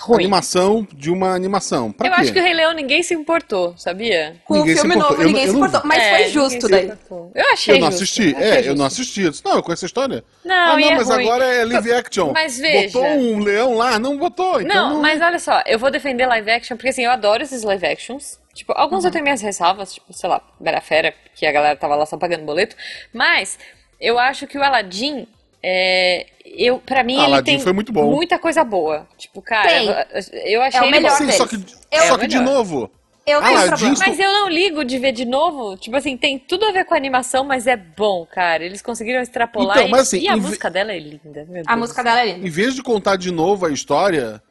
S2: Ruim.
S1: animação de uma animação. Pra
S2: eu
S1: quê?
S2: acho que o Rei Leão ninguém se importou, sabia?
S3: Com
S1: Ninguém
S3: o
S1: se
S3: filme
S1: importou.
S3: novo,
S1: Eu
S3: ninguém
S1: não-
S3: se
S1: eu não
S3: importou.
S1: vi.
S3: Mas
S2: É,
S3: foi justo
S2: se
S3: daí.
S2: Eu achei
S1: Eu não
S2: justo,
S1: assisti. É, eu
S2: justo.
S1: não assisti. Eu disse, não, eu conheço a história.
S2: Não,
S1: ah, não,
S2: é
S1: mas
S2: ruim.
S1: agora é live action.
S2: Mas veja.
S1: Botou um leão lá? Não botou. Então
S2: Não, mas olha só, eu vou defender live action, porque assim, eu adoro esses live actions. Tipo, alguns eu
S1: Uhum.
S2: tenho minhas ressalvas, tipo, sei lá, Bela Fera, que a galera tava lá só pagando boleto. Mas eu acho que o Aladdin, é, eu, pra mim, ele
S1: Aladdin
S2: tem
S1: foi muito bom.
S2: muita coisa boa. Tipo, cara,
S3: Tem.
S2: eu, achei
S3: É o
S2: ele
S3: melhor
S2: bom.
S1: Sim, só que, só
S2: É o
S1: que de novo.
S3: Eu tenho problema.
S2: Mas eu não ligo de ver de novo. Tipo assim, tem tudo a ver com a animação, mas é bom, cara. Eles conseguiram extrapolar
S1: Então,
S2: e,
S1: mas assim,
S2: e a
S1: em ve-
S2: música dela é linda. meu
S3: A música dela é linda.
S1: Em vez de contar de novo a história,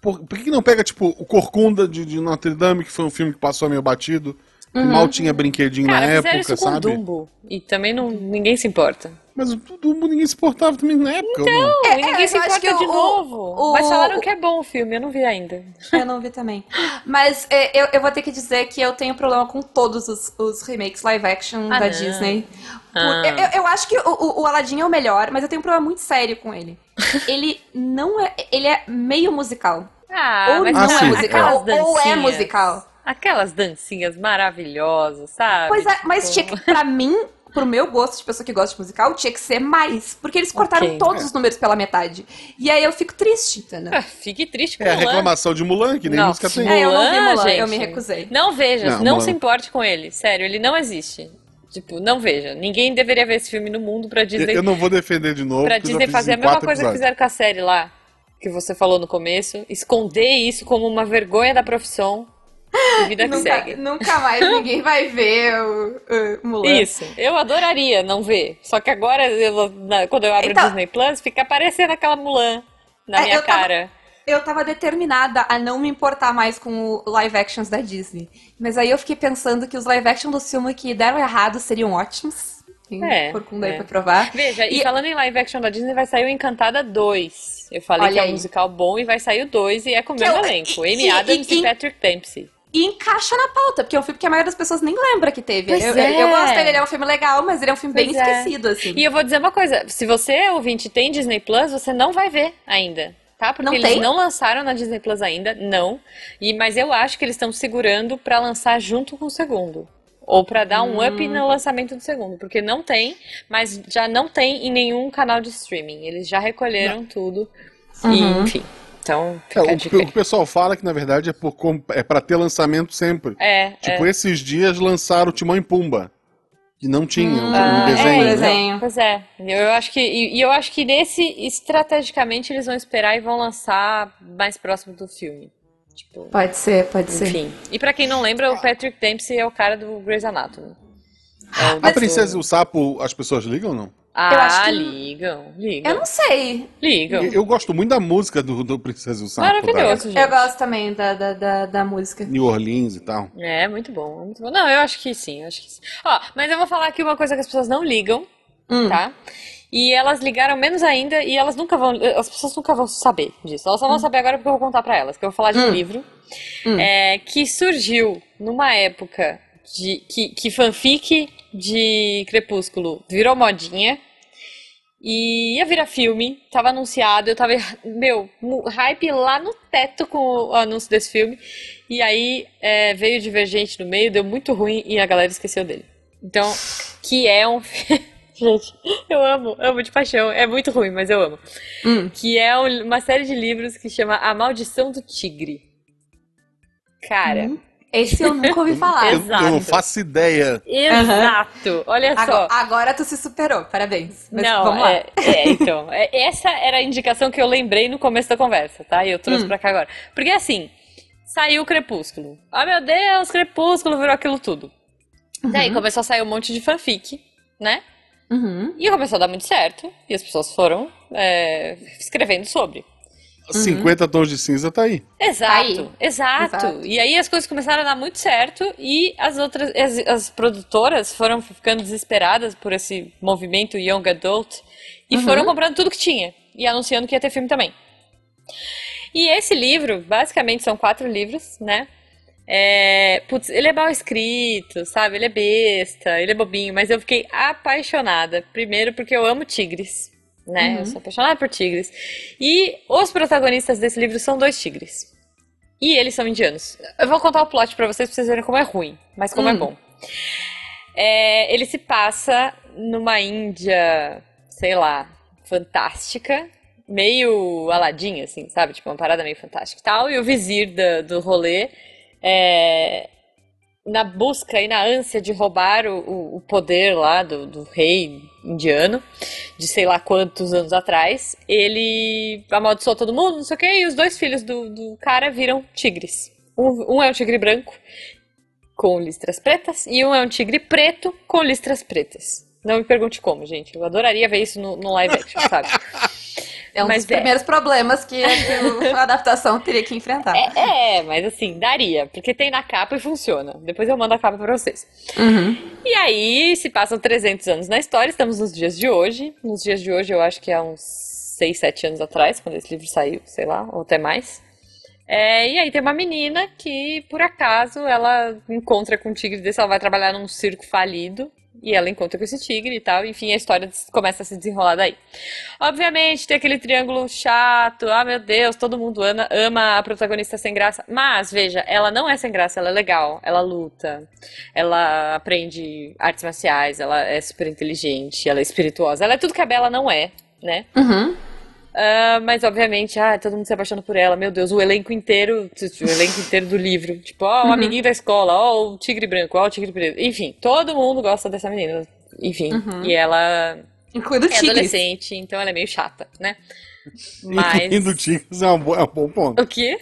S1: por, por que, que não pega, tipo, o Corcunda de, de Notre Dame, que foi um filme que passou meio batido, que mal tinha brinquedinho
S2: Cara,
S1: na época,
S2: isso com
S1: sabe?
S2: Dumbo. E também não, ninguém se importa.
S1: Mas o Dumbo ninguém se importava também na época. não.
S2: Não,
S3: é,
S2: ninguém
S3: eu
S2: se importa
S3: que
S2: de
S3: o-
S2: novo.
S3: o-
S2: Mas falaram
S3: o-
S2: que é bom o filme, eu não vi ainda.
S3: Eu não vi também. Mas é, eu, eu vou ter que dizer que eu tenho problema com todos os, os remakes live action
S2: Ah,
S3: da
S2: não.
S3: Disney.
S2: Ah.
S3: eu, eu- eu acho que o, o, Aladdin é o melhor, mas eu tenho um problema muito sério com ele. Ele não é. Ele é meio musical.
S2: Ah,
S3: ou
S2: mas
S3: não
S1: Ah,
S3: é musical, ou é musical.
S2: Aquelas dancinhas maravilhosas, sabe?
S3: Pois é, mas
S2: Tipo,
S3: tinha que, pra mim, pro meu gosto de pessoa que gosta de musical, tinha que ser mais. Porque eles cortaram
S2: Ok.
S3: todos os números pela metade. E aí eu fico triste, entendeu?
S2: ah, Fique triste com
S1: É a
S2: Mulan.
S1: reclamação de Mulan, que nem
S2: Não,
S1: música tem.
S3: É, eu não vi Mulan,
S2: gente.
S3: eu me recusei.
S2: Não veja,
S1: Não,
S2: não,
S1: Mulan.
S2: se importe com ele. Sério, ele não existe. Tipo, não veja. Ninguém deveria ver esse filme no mundo pra Disney,
S1: eu não vou defender de novo.
S2: pra Disney fazer a mesma coisa que
S1: episódios.
S2: fizeram com a série lá, que você falou no começo. Esconder isso como uma vergonha da profissão e vida que
S3: Nunca,
S2: segue.
S3: nunca mais ninguém vai ver o, o Mulan.
S2: Isso, eu adoraria não ver. Só que agora, eu- na- quando eu abro
S3: Então-
S2: o Disney Plus, fica aparecendo aquela Mulan na
S3: É,
S2: minha
S3: eu tava-
S2: cara.
S3: Eu tava determinada a não me importar mais com o live actions da Disney. Mas aí eu fiquei pensando que os live action do filme que deram errado seriam ótimos. Tem
S2: É,
S3: Corcunda aí
S2: é.
S3: pra provar.
S2: Veja, e,
S3: E-
S2: falando em live action da Disney, vai sair o Encantada 2. Eu falei
S3: Olha
S2: que é um
S3: aí.
S2: musical bom e vai sair o 2 e é com o mesmo
S3: eu-
S2: elenco.
S3: e-
S2: Amy
S3: e-
S2: Adams e,
S3: e-
S2: Patrick Dempsey.
S3: E encaixa na pauta, porque é um filme que a maioria das pessoas nem lembra que teve. Eu,
S2: é.
S3: eu, eu gosto dele, ele é um filme legal, mas ele é um filme bem
S2: Pois é.
S3: esquecido, assim.
S2: E eu vou dizer uma coisa: se você, ouvinte, tem Disney Plus, você não vai ver ainda. Tá? Porque
S3: Não
S2: eles
S3: tem?
S2: não lançaram na Disney Plus ainda, não. E, mas eu acho que eles estão segurando pra lançar junto com o segundo. Ou pra dar um
S3: Hum.
S2: up no lançamento do segundo. Porque não tem, mas já não tem em nenhum canal de streaming. Eles já recolheram tudo. E,
S3: Uhum.
S2: enfim. Então,
S1: É,
S2: fica a
S1: o,
S2: dica
S1: o
S2: aí.
S1: que o pessoal fala é que, na verdade, é, por, com- é pra ter lançamento sempre.
S2: É,
S1: Tipo, esses dias lançaram o Timão e Pumba. Que não tinha um,
S3: Ah,
S1: um desenho.
S3: é,
S1: né?
S3: desenho.
S2: Pois é. Eu acho que e, e eu acho que nesse estrategicamente eles vão esperar e vão lançar mais próximo do filme. Tipo,
S3: Pode ser, pode ser.
S2: enfim. E pra quem não lembra, o Patrick Dempsey é o cara do Grey's Anatomy. É
S1: A Princesa e o Sapo, as pessoas ligam ou não?
S2: Ah,
S3: Eu acho que-
S2: ligam, ligam.
S3: Eu não sei.
S2: Ligam.
S1: Eu, eu gosto muito da música do, do Princesa e o Sapo.
S2: Maravilhoso, gente.
S3: Eu gosto também da, da, da, da música.
S1: New Orleans e tal.
S2: É, muito bom, muito bom. Não, eu acho que sim, eu acho que sim. Ó, mas eu vou falar aqui uma coisa que as pessoas não ligam,
S3: Hum.
S2: tá? E elas ligaram menos ainda e elas nunca vão, as pessoas nunca vão saber disso. Elas só vão saber agora porque eu vou contar pra elas, que eu vou falar de um
S3: Hum.
S2: livro
S3: Hum.
S2: é, que surgiu numa época de que, que fanfic de Crepúsculo virou modinha. E ia virar filme, tava anunciado, eu tava, meu, hype lá no teto com o anúncio desse filme. E aí é, veio Divergente no meio, deu muito ruim e a galera esqueceu dele. Então, que é um. Gente, eu amo, amo de paixão. É muito ruim, mas eu amo.
S3: Hum.
S2: Que é um- uma série de livros que chama A Maldição do Tigre. Cara,
S3: Hum. Esse eu nunca ouvi falar.
S1: Eu, eu não faço ideia.
S2: exato. Olha só.
S3: Agora, agora tu se superou, parabéns. Mas
S2: Não,
S3: vamos lá.
S2: é, é, então. é, essa era a indicação que eu lembrei no começo da conversa, tá? E eu trouxe
S3: Hum.
S2: pra cá agora. Porque assim, saiu o Crepúsculo. Ah, meu Deus, Crepúsculo virou aquilo tudo. Daí começou a sair um monte de fanfic, né?
S3: Uhum.
S2: E começou a dar muito certo. E as pessoas foram é, escrevendo sobre.
S1: 50 tons de cinza tá aí.
S2: Exato,
S3: Aí.
S2: exato,
S3: Exato.
S2: E aí as coisas começaram a dar muito certo e as outras, as, as produtoras foram ficando desesperadas por esse movimento young adult e foram comprando tudo que tinha e anunciando que ia ter filme também. E esse livro, basicamente, são quatro livros, né? É, putz, ele é mal escrito, sabe? Ele é besta, ele é bobinho, mas eu fiquei apaixonada. Primeiro porque eu amo tigres, né? Eu sou apaixonada por tigres. E os protagonistas desse livro são dois tigres. E eles são indianos. Eu vou contar o plot pra vocês pra vocês verem como é ruim, mas como é
S3: Hum.
S2: bom. É, ele se passa numa Índia, sei lá, fantástica, meio Aladdin, assim, sabe? Tipo, uma parada meio fantástica e tal. E o vizir da- do rolê, é, na busca e na ânsia de roubar o, o- poder lá do, do rei indiano, de sei lá quantos anos atrás, ele amaldiçoou todo mundo, não sei o que, e os dois filhos do, do cara viram tigres. Um, um é um tigre branco com listras pretas e um é um tigre preto com listras pretas. Não me pergunte como, gente. Eu adoraria ver isso no, no live action, sabe?
S3: É um
S2: Mas
S3: dos
S2: é.
S3: primeiros problemas que a, o- adaptação teria que enfrentar.
S2: É, mas assim, daria, porque tem na capa e funciona. Depois eu mando a capa pra vocês.
S3: Uhum.
S2: E aí, se passam 300 anos na história, estamos nos dias de hoje. Nos dias de hoje, eu acho que há uns 6, 7 anos atrás, quando esse livro saiu, sei lá, ou até mais. É, e aí tem uma menina que, por acaso, ela encontra com um tigre desse, ela vai trabalhar num circo falido. E ela encontra com esse tigre e tal, enfim, a história começa a se desenrolar daí. Obviamente, tem aquele triângulo chato, ah meu Deus, todo mundo ama, ama a protagonista sem graça. Mas, veja, ela não é sem graça, ela é legal, ela luta, ela aprende artes marciais, ela é super inteligente, ela é espirituosa, ela é tudo que a Bela não é, né?
S3: Uhum.
S2: Ah, mas obviamente, ah, todo mundo se apaixona por ela, meu Deus, o elenco inteiro, o elenco inteiro do livro, tipo, ó, o amiguinho da escola, ó, o tigre branco, ó, o tigre preto, enfim, todo mundo gosta dessa menina, enfim, e ela
S3: Incluindo
S2: é
S3: tigres.
S2: adolescente, então ela é meio chata, né? Mas
S1: Incluindo tigres é um, bom, é um bom ponto.
S2: o quê?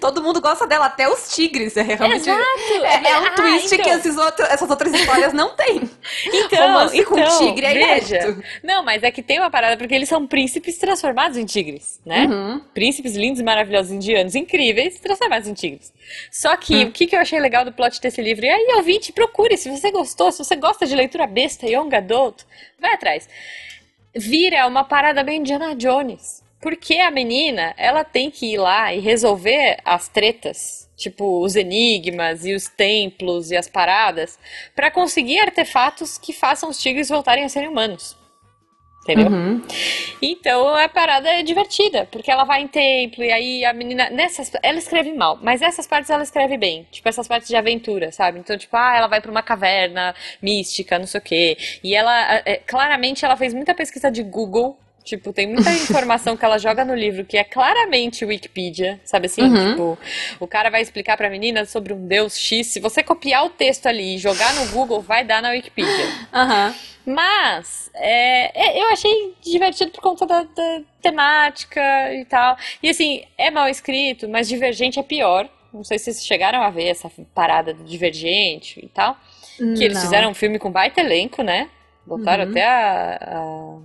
S3: Todo mundo gosta dela, até os tigres. É realmente.
S2: Exato!
S3: É, é um
S2: Ah,
S3: twist
S2: então.
S3: que esses outro- essas outras histórias não têm.
S2: Então,
S3: Romance com
S2: então,
S3: tigre é
S2: veja.
S3: inédito.
S2: Não, mas é que tem uma parada porque eles são príncipes transformados em tigres, né?
S3: Uhum.
S2: Príncipes lindos e maravilhosos indianos, incríveis, transformados em tigres. Só que o que, que eu achei legal do plot desse livro? E aí, ouvinte, procure. Se você gostou, se você gosta de leitura besta, young adult, vai atrás. Vira uma parada bem Indiana Jones. Porque a menina, ela tem que ir lá e resolver as tretas, tipo os enigmas e os templos e as paradas, pra conseguir artefatos que façam os tigres voltarem a serem humanos. Entendeu?
S3: Uhum.
S2: Então a parada é divertida, porque ela vai em templo e aí a menina. Nessas, ela escreve mal, mas essas partes ela escreve bem. Tipo, essas partes de aventura, sabe? Então, tipo, ah, ela vai pra uma caverna mística, não sei o quê. E ela, é, claramente, ela fez muita pesquisa de Google. Tipo, tem muita informação que ela joga no livro que é claramente Wikipedia, sabe assim?
S3: Uhum.
S2: Tipo, o cara vai explicar pra menina sobre um deus X. Se você copiar o texto ali e jogar no Google, vai dar na Wikipedia.
S3: Aham.
S2: Mas é, é, eu achei divertido por conta da, da temática e tal. E assim, é mal escrito, mas Divergente é pior. Não sei se vocês chegaram a ver essa parada do Divergente e tal. Que eles
S3: Não.
S2: fizeram um filme com baita elenco, né? Botaram
S3: Uhum.
S2: até a,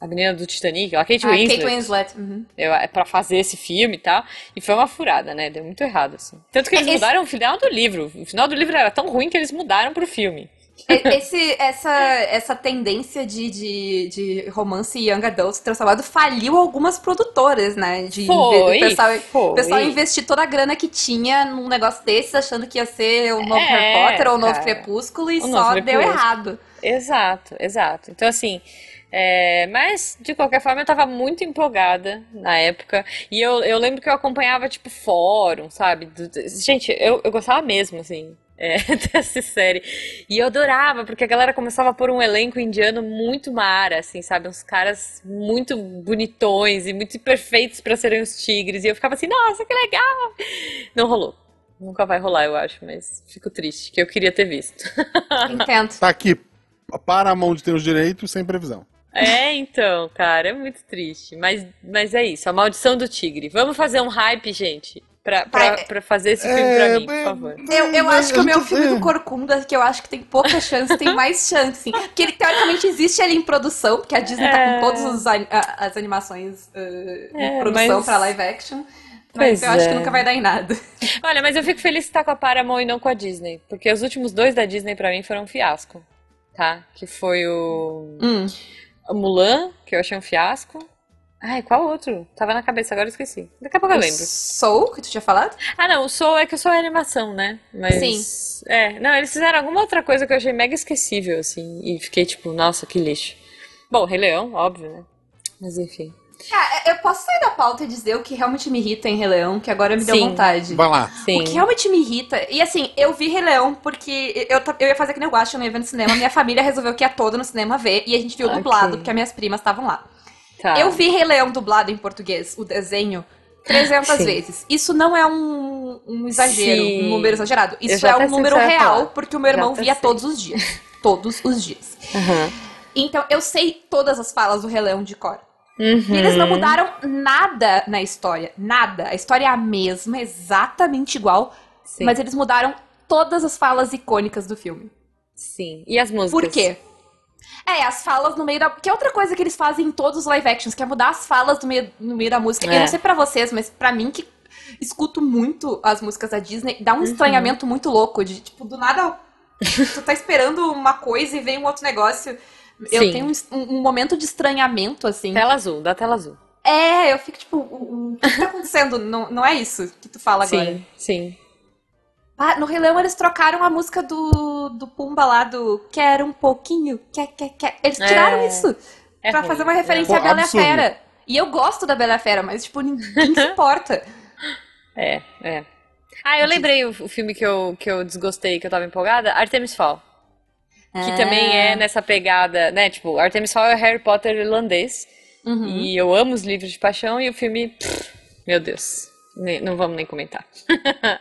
S2: a, menina do Titanic, a Kate
S3: Ah,
S2: Winslet,
S3: Kate Winslet. Uhum.
S2: eu- é pra fazer esse filme e tal. E foi uma furada, né? Deu muito errado, assim. Tanto que eles
S3: Esse-
S2: mudaram o final do livro. O final do livro era tão ruim que eles mudaram pro filme.
S3: Esse, essa, essa tendência de, de, de romance young adult transformado faliu algumas produtoras, né? De
S2: Foi,
S3: o pessoal,
S2: foi.
S3: o pessoal investir toda a grana que tinha num negócio desses, achando que ia ser o novo
S2: É,
S3: Harry Potter ou o novo
S2: cara.
S3: Crepúsculo, e só deu errado.
S2: Exato, exato. Então, assim, é, mas de qualquer forma eu tava muito empolgada na época. E eu, eu lembro que eu acompanhava, tipo, fórum, sabe? Do- do- gente, eu, eu gostava mesmo, assim, é, dessa série. E eu adorava, porque a galera começava a pôr um elenco indiano muito mara, assim, sabe? Uns caras muito bonitões e muito perfeitos pra serem os tigres. E eu ficava assim, nossa, que legal! Não rolou. Nunca vai rolar, eu acho, mas fico triste, que eu queria ter visto.
S3: Entendo.
S1: Tá aqui, para a mão de ter os direitos sem previsão.
S2: É, então, cara, é muito triste. Mas, mas é isso, a maldição do tigre. Vamos fazer um hype, gente. pra, pra,
S3: Vai.
S2: pra fazer esse filme
S1: É,
S2: pra mim, por
S1: é,
S2: favor.
S3: Eu, eu acho que o meu filme
S1: é.
S3: do Corcunda, que eu acho que tem pouca chance, tem mais chance, sim. Porque ele teoricamente existe ali em produção, porque a Disney tá
S2: É.
S3: com todas os ani- a- as animações uh,
S2: É,
S3: em produção
S2: mas-
S3: pra live action.
S2: Pois
S3: Mas eu acho que
S2: é.
S3: nunca vai dar em nada.
S2: Olha, mas eu fico feliz que tá com a Paramount e não com a Disney. Porque os últimos dois da Disney pra mim foram um fiasco. Tá? Que foi o.
S3: Hum.
S2: O Mulan, que eu achei um fiasco. Ai, qual outro? Tava na cabeça, agora eu esqueci. Daqui a pouco eu lembro.
S3: Soul, que tu tinha falado?
S2: Ah, não, o Soul é que o Soul é animação, né? Mas.
S3: Sim.
S2: É, não, eles fizeram alguma outra coisa que eu achei mega esquecível, assim. E fiquei tipo, nossa, que lixo. Bom, Rei Leão, óbvio, né? Mas enfim.
S3: Ah, eu posso sair da pauta e dizer o que realmente me irrita em Rei Leão, que agora me deu
S2: Sim.
S3: vontade.
S1: Vai lá.
S2: Sim.
S3: O que realmente me irrita. E assim, eu vi Rei Leão porque eu, eu ia fazer que nem eu gosto, eu não ia ver no cinema. Minha família resolveu que ia toda no cinema ver. E a gente viu
S2: Ok.
S3: dublado, porque as minhas primas estavam lá.
S2: Tá.
S3: Eu vi Rei Leão dublado em português, o desenho, 300
S2: Sim.
S3: vezes. Isso não é um, um exagero,
S2: Sim.
S3: um número exagerado. Isso é um número
S2: vai
S3: real,
S2: falar.
S3: porque o meu irmão via
S2: sei.
S3: todos os dias. Todos os dias.
S2: Aham.
S3: Então eu sei todas as falas do Rei Leão de cor. E eles
S2: Uhum.
S3: não mudaram nada na história. Nada. A história é a mesma, exatamente igual.
S2: Sim.
S3: Mas eles mudaram todas as falas icônicas do filme.
S2: Sim. E as músicas?
S3: Por quê? É, as falas no meio da. Que é outra coisa que eles fazem em todos os live actions, que é mudar as falas no meio, no meio da música.
S2: É.
S3: Eu não sei pra vocês, mas pra mim que escuto muito as músicas da Disney, dá
S2: Uhum.
S3: um estranhamento muito louco. De, tipo, do nada. tu tá esperando uma coisa e vem um outro negócio. Eu
S2: Sim.
S3: tenho um, um- momento de estranhamento, assim.
S2: Tela azul, da tela azul.
S3: É, eu fico tipo, o, o que tá acontecendo? não, não é isso que tu fala agora.
S2: Sim, sim.
S3: Ah, no Rei Leão eles trocaram a música do, do Pumba lá do Quero um pouquinho, quer, quer, quer. Eles tiraram
S2: É.
S3: isso
S2: É
S3: pra
S2: ruim.
S3: fazer uma referência
S1: Pô,
S3: à Bela
S1: absurdo.
S3: Fera. E eu gosto da Bela Fera, mas tipo, ninguém se importa.
S2: É, é. Ah, eu lembrei o, o filme que eu, que eu desgostei, que eu tava empolgada, Artemis Fall. Que também é nessa pegada, né? Tipo, Artemis Fall é o Harry Potter irlandês.
S3: Uhum.
S2: E eu amo os livros de paixão e o filme. pff, meu Deus. Nem- não vamos nem comentar.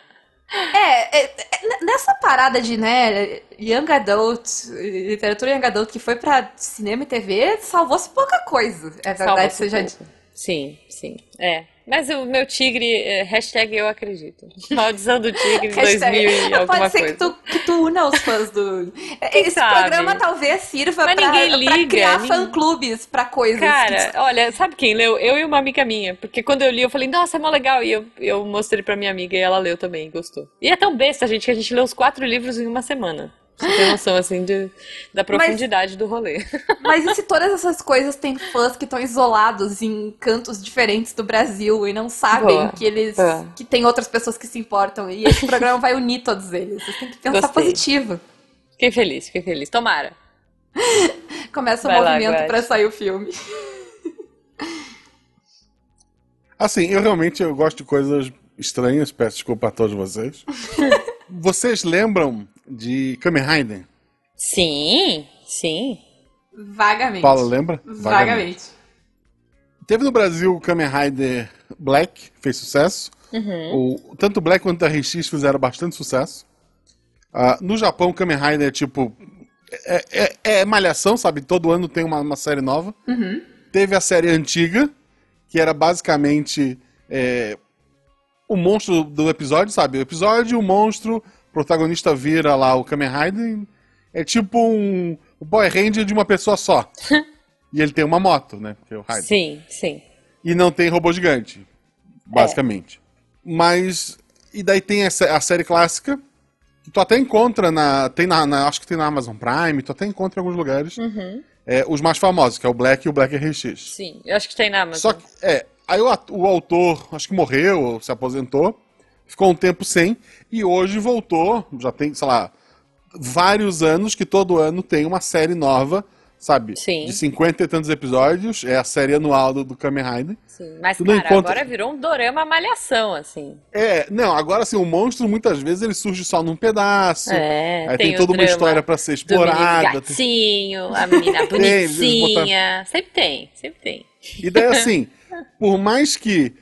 S3: É, é, é, nessa parada de, né, Young Adult, literatura Young Adult que foi pra cinema e TV, salvou-se pouca coisa. É verdade,
S2: Salva-se
S3: seja
S2: pouco. Sim, sim. É. Mas o meu tigre, é, hashtag eu acredito. Maldição do tigre 2000 e alguma
S3: Pode ser
S2: coisa.
S3: que tu, que tu una os fãs do. Esse
S2: sabe?
S3: programa talvez sirva
S2: Mas
S3: pra,
S2: ninguém
S3: pra
S2: liga,
S3: criar
S2: ninguém-
S3: fã-clubes pra coisas.
S2: Cara, olha, sabe quem leu? Eu e uma amiga minha. Porque quando eu li, eu falei, nossa, é mó legal. E eu, eu mostrei pra minha amiga e ela leu também gostou. E é tão besta, gente, que a gente leu os quatro livros em uma semana. Você tem noção, assim, de, da profundidade do rolê.
S3: Mas e se todas essas coisas têm fãs que estão isolados em cantos diferentes do Brasil e não sabem
S2: Boa,
S3: que eles
S2: boa.
S3: que tem outras pessoas que se importam e esse programa vai unir todos eles. Vocês têm que pensar
S2: Gostei.
S3: positivo.
S2: Fiquei feliz, fiquei feliz. Tomara.
S3: Começa o
S2: Vai lá,
S3: movimento pra sair o filme.
S1: Assim, eu realmente eu gosto de coisas estranhas, peço desculpa a todos vocês. vocês lembram de Kamen Rider?
S2: Sim, sim.
S3: Vagamente.
S1: Paulo, lembra?
S3: Vagamente.
S1: Teve no Brasil o Kamen Rider Black, fez sucesso. O, tanto o Black quanto o RX fizeram bastante sucesso. Ah, no Japão, o Kamen Rider é tipo. É, é- é malhação, sabe? Todo ano tem uma, uma série nova. Teve a série antiga, que era basicamente é, o monstro do episódio, sabe? O episódio, o monstro, o protagonista vira lá o Kamen Rider. É tipo um, Power Ranger de uma pessoa só. e ele tem uma moto, né? Que é o Rider.
S2: Sim, sim.
S1: E não tem robô gigante, basicamente. Mas. E daí tem essa, a série clássica, que tu até encontra na. Tem na, na- Acho que tem na Amazon Prime, tu até encontra em alguns lugares. É, os mais famosos, que é o Black e o Black RX.
S2: Sim. Eu acho que tem na Amazon.
S1: Só que, é. Aí o, o autor, acho que morreu, ou se aposentou, ficou um tempo sem, e hoje voltou, já tem, sei lá, vários anos que todo ano tem uma série nova, sabe?
S2: Sim.
S1: De 50 e tantos episódios, é a série anual do, do Kamen Rider.
S2: Sim. Mas,
S1: Tu
S2: cara,
S1: encontra-
S2: agora virou um dorama malhação, assim.
S1: É, não, agora assim, o monstro muitas vezes ele surge só num pedaço.
S2: É,
S1: aí
S2: tem
S1: tem, toda uma história pra ser
S2: Do
S1: explorada. tem-
S2: gatinho, a menina
S1: Tem, eles
S2: bonitinha. Sempre tem, sempre tem.
S1: E daí assim, por mais que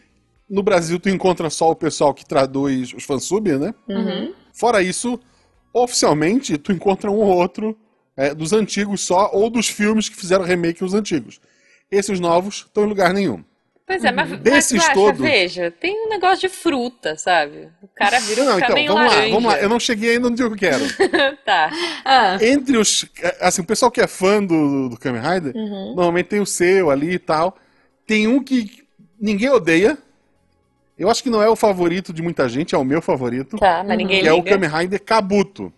S1: no Brasil tu encontra só o pessoal que traduz os fansub, né?
S2: Uhum.
S1: Fora isso, oficialmente tu encontra um ou outro é, dos antigos só ou dos filmes que fizeram remake os antigos. Esses novos estão em lugar nenhum.
S2: Pois é, mas, mas
S1: Desses
S2: Guaxa,
S1: todos-
S2: veja, tem um negócio de fruta, sabe? O cara vira um
S1: Não, então, vamos lá,
S2: laranja.
S1: vamos lá. Eu não cheguei ainda onde eu quero.
S2: Tá.
S3: Ah,
S1: Entre os. Assim, o pessoal que é fã do, do Kamen Rider,
S2: Uhum.
S1: normalmente tem o seu ali e tal. Tem um que ninguém odeia. Eu acho que não é o favorito de muita gente, é o meu favorito.
S2: Tá, mas ninguém
S1: que é o
S2: liga.
S1: Kamen Rider Kabuto.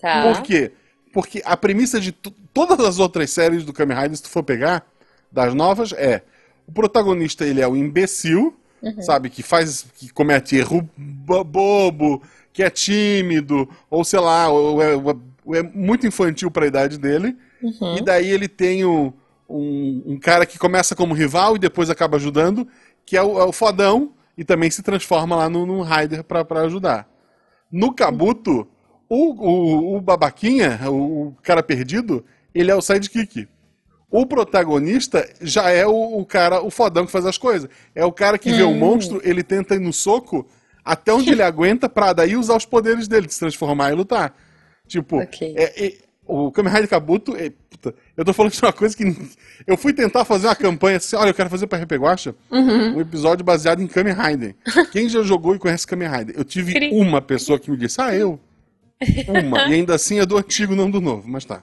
S2: Tá.
S1: Por quê? Porque a premissa de to- todas as outras séries do Kamen Rider, se tu for pegar, das novas, é o protagonista ele é o imbecil,
S2: Uhum.
S1: sabe, que faz, que comete erro bo- bobo, que é tímido, ou sei lá, ou é, ou é muito infantil para a idade dele.
S2: Uhum.
S1: E daí ele tem o- um, um cara que começa como rival e depois acaba ajudando, que é o, é o fodão, e também se transforma lá num Rider pra pra ajudar. No Kabuto, o, o, o babaquinha, o, o cara perdido, ele é o sidekick. O protagonista já é o, o cara, o fodão que faz as coisas. É o cara que vê o monstro, ele tenta ir no soco até onde ele aguenta pra daí usar os poderes dele, de se transformar e lutar. Tipo,
S2: Ok.
S1: é- é- o Kamen Rider Kabuto, é- puta, eu tô falando de uma coisa que eu fui tentar fazer uma campanha assim, olha, eu quero fazer pra RP Guacha um episódio baseado em Kamen Rider. Quem já jogou e conhece Kamen Rider? Eu tive
S2: Cri.
S1: uma pessoa que me disse, ah, eu. Uma. E ainda assim é do antigo, não do novo, mas tá.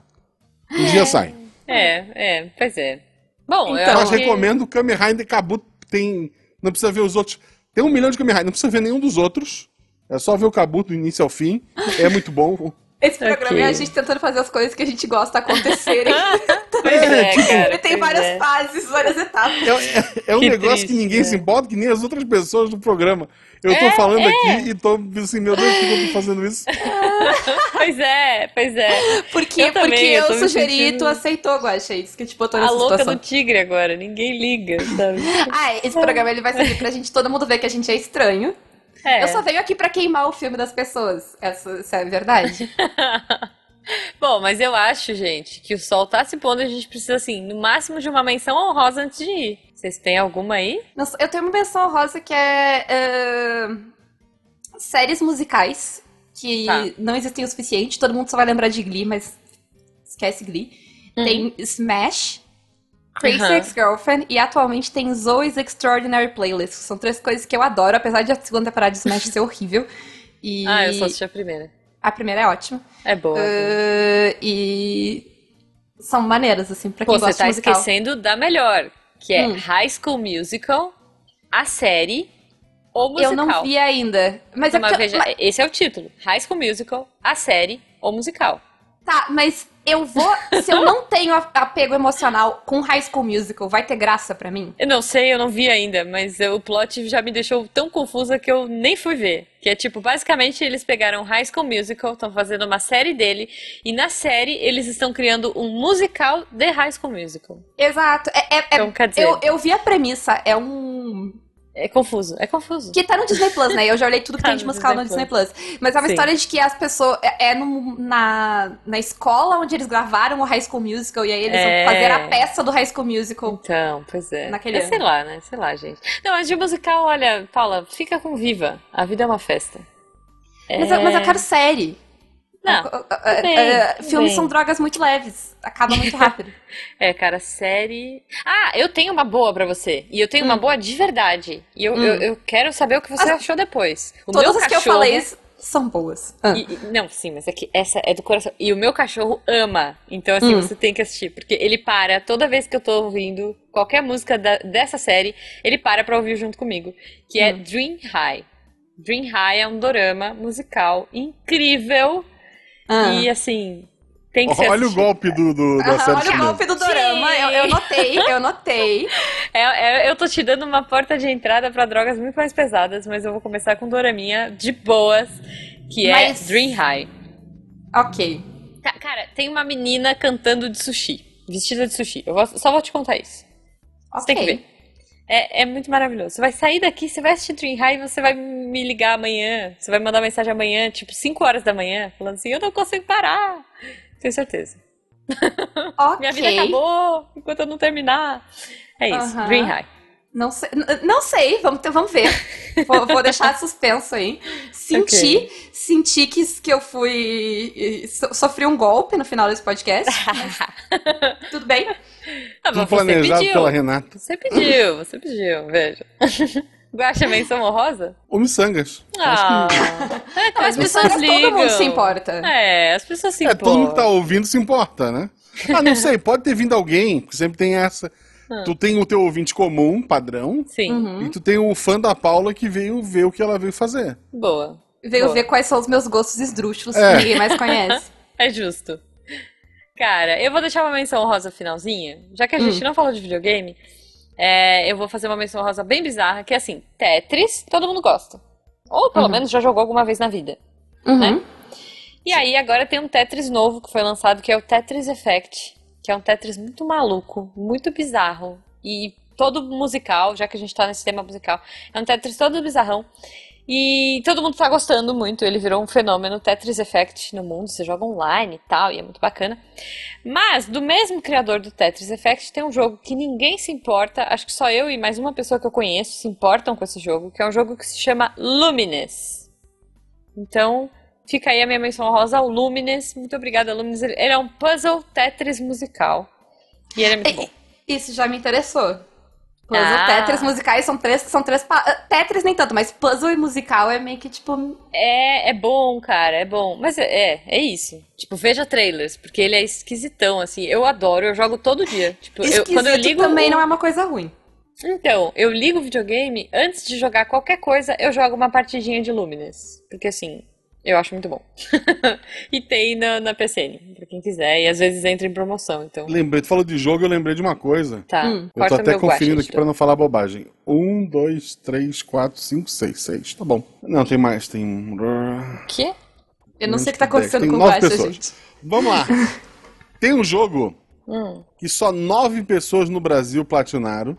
S1: Um dia sai.
S2: É, é, pois é. Bom, eu
S3: Então,
S1: Mas
S2: acho que...
S1: recomendo Kamen Rider Kabuto. Tem. Não precisa ver os outros. Tem um milhão de Kamen Rider, não precisa ver nenhum dos outros. É só ver o Kabuto do início ao fim. É muito bom.
S3: Esse programa
S2: Ok.
S3: é a gente tentando fazer as coisas que a gente gosta acontecerem.
S2: Pois é, cara.
S3: Ele tem várias
S2: é.
S3: fases, várias etapas.
S1: É, é- é um
S2: Que
S1: negócio
S2: triste,
S1: que ninguém
S2: né?
S1: se importa, que nem as outras pessoas do programa. Eu tô
S2: É,
S1: falando
S2: é.
S1: aqui e tô assim, meu Deus, por que eu tô fazendo isso?
S2: Pois é, pois é.
S3: Porque,
S2: Eu também,
S3: porque
S2: eu
S3: eu,
S2: tô me
S3: sugeri e
S2: sentindo-
S3: tu aceitou, Guaxa. É isso que te botou
S2: A
S3: nessa
S2: louca
S3: situação.
S2: do tigre agora, ninguém liga, sabe?
S3: Ah, esse programa ele vai servir pra gente, todo mundo ver que a gente é estranho.
S2: É.
S3: Eu só venho aqui pra queimar o filme das pessoas. Essa, essa é a verdade.
S2: Bom, mas eu acho, gente, que o sol tá se pondo e a gente precisa, assim, no máximo de uma menção honrosa antes de ir. Vocês têm alguma aí?
S3: Nossa, eu tenho uma menção rosa que é. é, séries musicais que
S2: Tá.
S3: não existem o suficiente. Todo mundo só vai lembrar de Glee, mas esquece Glee. Tem Smash, Crazy
S2: Uhum.
S3: Ex-Girlfriend e atualmente tem Zoe's Extraordinary Playlist. São três coisas que eu adoro, apesar de a segunda temporada de Smash ser horrível. E
S2: Ah, eu só assisti a primeira.
S3: a primeira é ótima.
S2: É boa. é.
S3: Uh, e são maneiras, assim, pra quem
S2: Pô, você
S3: gosta
S2: tá
S3: de musical.
S2: esquecendo da melhor, que é
S3: Hum.
S2: High School Musical, a série, ou musical.
S3: Eu não vi ainda. Mas é
S2: Mas
S3: porque-
S2: veja,
S3: mas-
S2: esse é o título. High School Musical, a série, ou musical.
S3: Tá, mas eu vou. Se eu não tenho apego emocional com High School Musical, vai ter graça pra mim?
S2: Eu não sei, eu não vi ainda, mas o plot já me deixou tão confusa que eu nem fui ver. Que é tipo, basicamente eles pegaram High School Musical, estão fazendo uma série dele, e na série eles estão criando um musical de High School Musical.
S3: Exato. É, é- é-
S2: Então, quer dizer,
S3: eu, eu vi a premissa, é um.
S2: É confuso, é confuso.
S3: Que tá no Disney Plus, né? Eu já olhei tudo que
S2: Tá
S3: tem de
S2: no
S3: musical no
S2: Disney
S3: Disney Plus. Mas é uma
S2: Sim.
S3: história de que as pessoas. É, é num- na, na escola onde eles gravaram o High School Musical, e aí eles
S2: É.
S3: vão fazer a peça do High School Musical.
S2: Então, pois é.
S3: Naquele
S2: É,
S3: ano.
S2: sei lá, né? Sei lá, gente. Não, mas de musical, olha, Paula, fica com Viva. A vida é uma festa.
S3: Mas, eu- mas eu quero série.
S2: Não,
S3: É,
S2: bem, tudo
S3: filmes
S2: bem.
S3: são drogas muito leves. Acaba muito rápido.
S2: É, cara, série. Ah, eu tenho uma boa pra você. E eu tenho uma
S3: Hum.
S2: boa de verdade. E eu,
S3: Hum.
S2: eu, eu quero saber o que você
S3: As-
S2: achou depois. O
S3: Todas
S2: meu
S3: as que eu falei são boas. Ah.
S2: e- e- não, sim, mas é que essa é do coração. E o meu cachorro ama. Então, assim,
S3: Hum.
S2: você tem que assistir. Porque ele para, toda vez que eu tô ouvindo qualquer música da- dessa série, ele para pra ouvir junto comigo. Que é
S3: Hum.
S2: Dream High. Dream High é um dorama musical incrível.
S3: Ah.
S2: E, assim, tem que ser
S1: Olha o golpe do, do- da série
S3: olha o golpe do dorama. Eu, eu notei, eu notei.
S2: É, é, eu tô te dando uma porta de entrada pra drogas muito mais pesadas, mas eu vou começar com Doraminha de boas, que é
S3: Mas-
S2: Dream High.
S3: Ok.
S2: Ca- Cara, tem uma menina cantando de sushi, vestida de sushi. Eu vou- só vou te contar isso. Você tem que ver. É, é muito maravilhoso. Você vai sair daqui, você vai assistir Dream High e você vai me ligar amanhã. Você vai mandar mensagem amanhã, tipo 5 horas da manhã, falando assim: eu não consigo parar. Tenho certeza.
S3: Ok.
S2: Minha vida acabou enquanto eu não terminar. É isso,
S3: Aham.
S2: Dream High.
S3: Não sei, não sei vamos, ter- vamos ver. vou, vou deixar suspenso aí. Senti, senti que, que eu fui. so- sofri um golpe no final desse podcast. tudo bem.
S2: Ah,
S1: Tudo planejado
S2: pediu.
S1: pela Renata.
S2: Você pediu, você pediu, veja. Guaxa menção honrosa?
S1: O Missangas.
S2: Ah, é,
S3: Não,
S2: as pessoas
S3: todo
S2: ligam.
S3: mundo se importa.
S2: É, as pessoas se
S1: É, todo mundo que tá
S2: importam.
S1: ouvindo se importa, né? Ah, não sei, pode ter vindo alguém, porque sempre tem essa.
S2: Ah.
S1: Tu tem o teu ouvinte comum, padrão,
S2: Sim,
S3: Uhum.
S1: e tu tem o fã da Paula que veio ver o que ela veio fazer.
S2: boa.
S3: Veio
S2: Boa.
S3: ver quais são os meus gostos esdrúxulos
S1: É.
S3: que ninguém mais conhece.
S2: É justo. Cara, eu vou deixar uma menção rosa finalzinha, já que a gente não falou de videogame. é, eu vou fazer uma menção rosa bem bizarra, que é assim, Tetris, todo mundo gosta. Ou pelo menos já jogou alguma vez na vida.
S3: Uhum.
S2: Né? E aí agora tem um Tetris novo que foi lançado, que é o Tetris Effect, que é um Tetris muito maluco, muito bizarro e todo musical, já que a gente tá nesse tema musical. É um Tetris todo bizarrão. E todo mundo tá gostando muito, ele virou um fenômeno Tetris Effect no mundo, você joga online e tal, e é muito bacana. Mas, do mesmo criador do Tetris Effect, tem um jogo que ninguém se importa, acho que só eu e mais uma pessoa que eu conheço se importam com esse jogo, que é um jogo que se chama Lumines. Então, fica aí a minha menção rosa ao Lumines. Muito obrigada, Lumines. Ele ele é um puzzle Tetris musical. E ele é muito bom.
S3: Isso já me interessou. Puzzle,
S2: Ah.
S3: Tetris musicais são três, são três. pa- ah, Tetris nem tanto, mas puzzle e musical é meio que tipo.
S2: É, é bom, cara, é bom. Mas é, é, é isso. Tipo, veja trailers, porque ele é esquisitão, assim. Eu adoro, eu jogo todo dia. Tipo, eu, quando eu ligo.
S3: também não é uma coisa ruim.
S2: Então, eu ligo o videogame, antes de jogar qualquer coisa, eu jogo uma partidinha de Lumines. Porque assim, eu acho muito bom. e tem na, na PCN, pra quem quiser. E às vezes entra em promoção, então.
S1: Lembrei, tu falou de jogo, eu lembrei de uma coisa.
S2: Tá,
S3: Hum.
S1: Eu tô até conferindo aqui pra não falar bobagem. Um, dois, três, quatro, cinco, seis, seis. Tá bom. Não, tem mais. Tem. um-
S2: Que?
S3: Eu não sei o que tá acontecendo
S1: Tem
S3: com o
S1: pessoas.
S3: gente.
S1: Vamos lá. Tem um jogo
S2: Hum,
S1: que só nove pessoas no Brasil platinaram.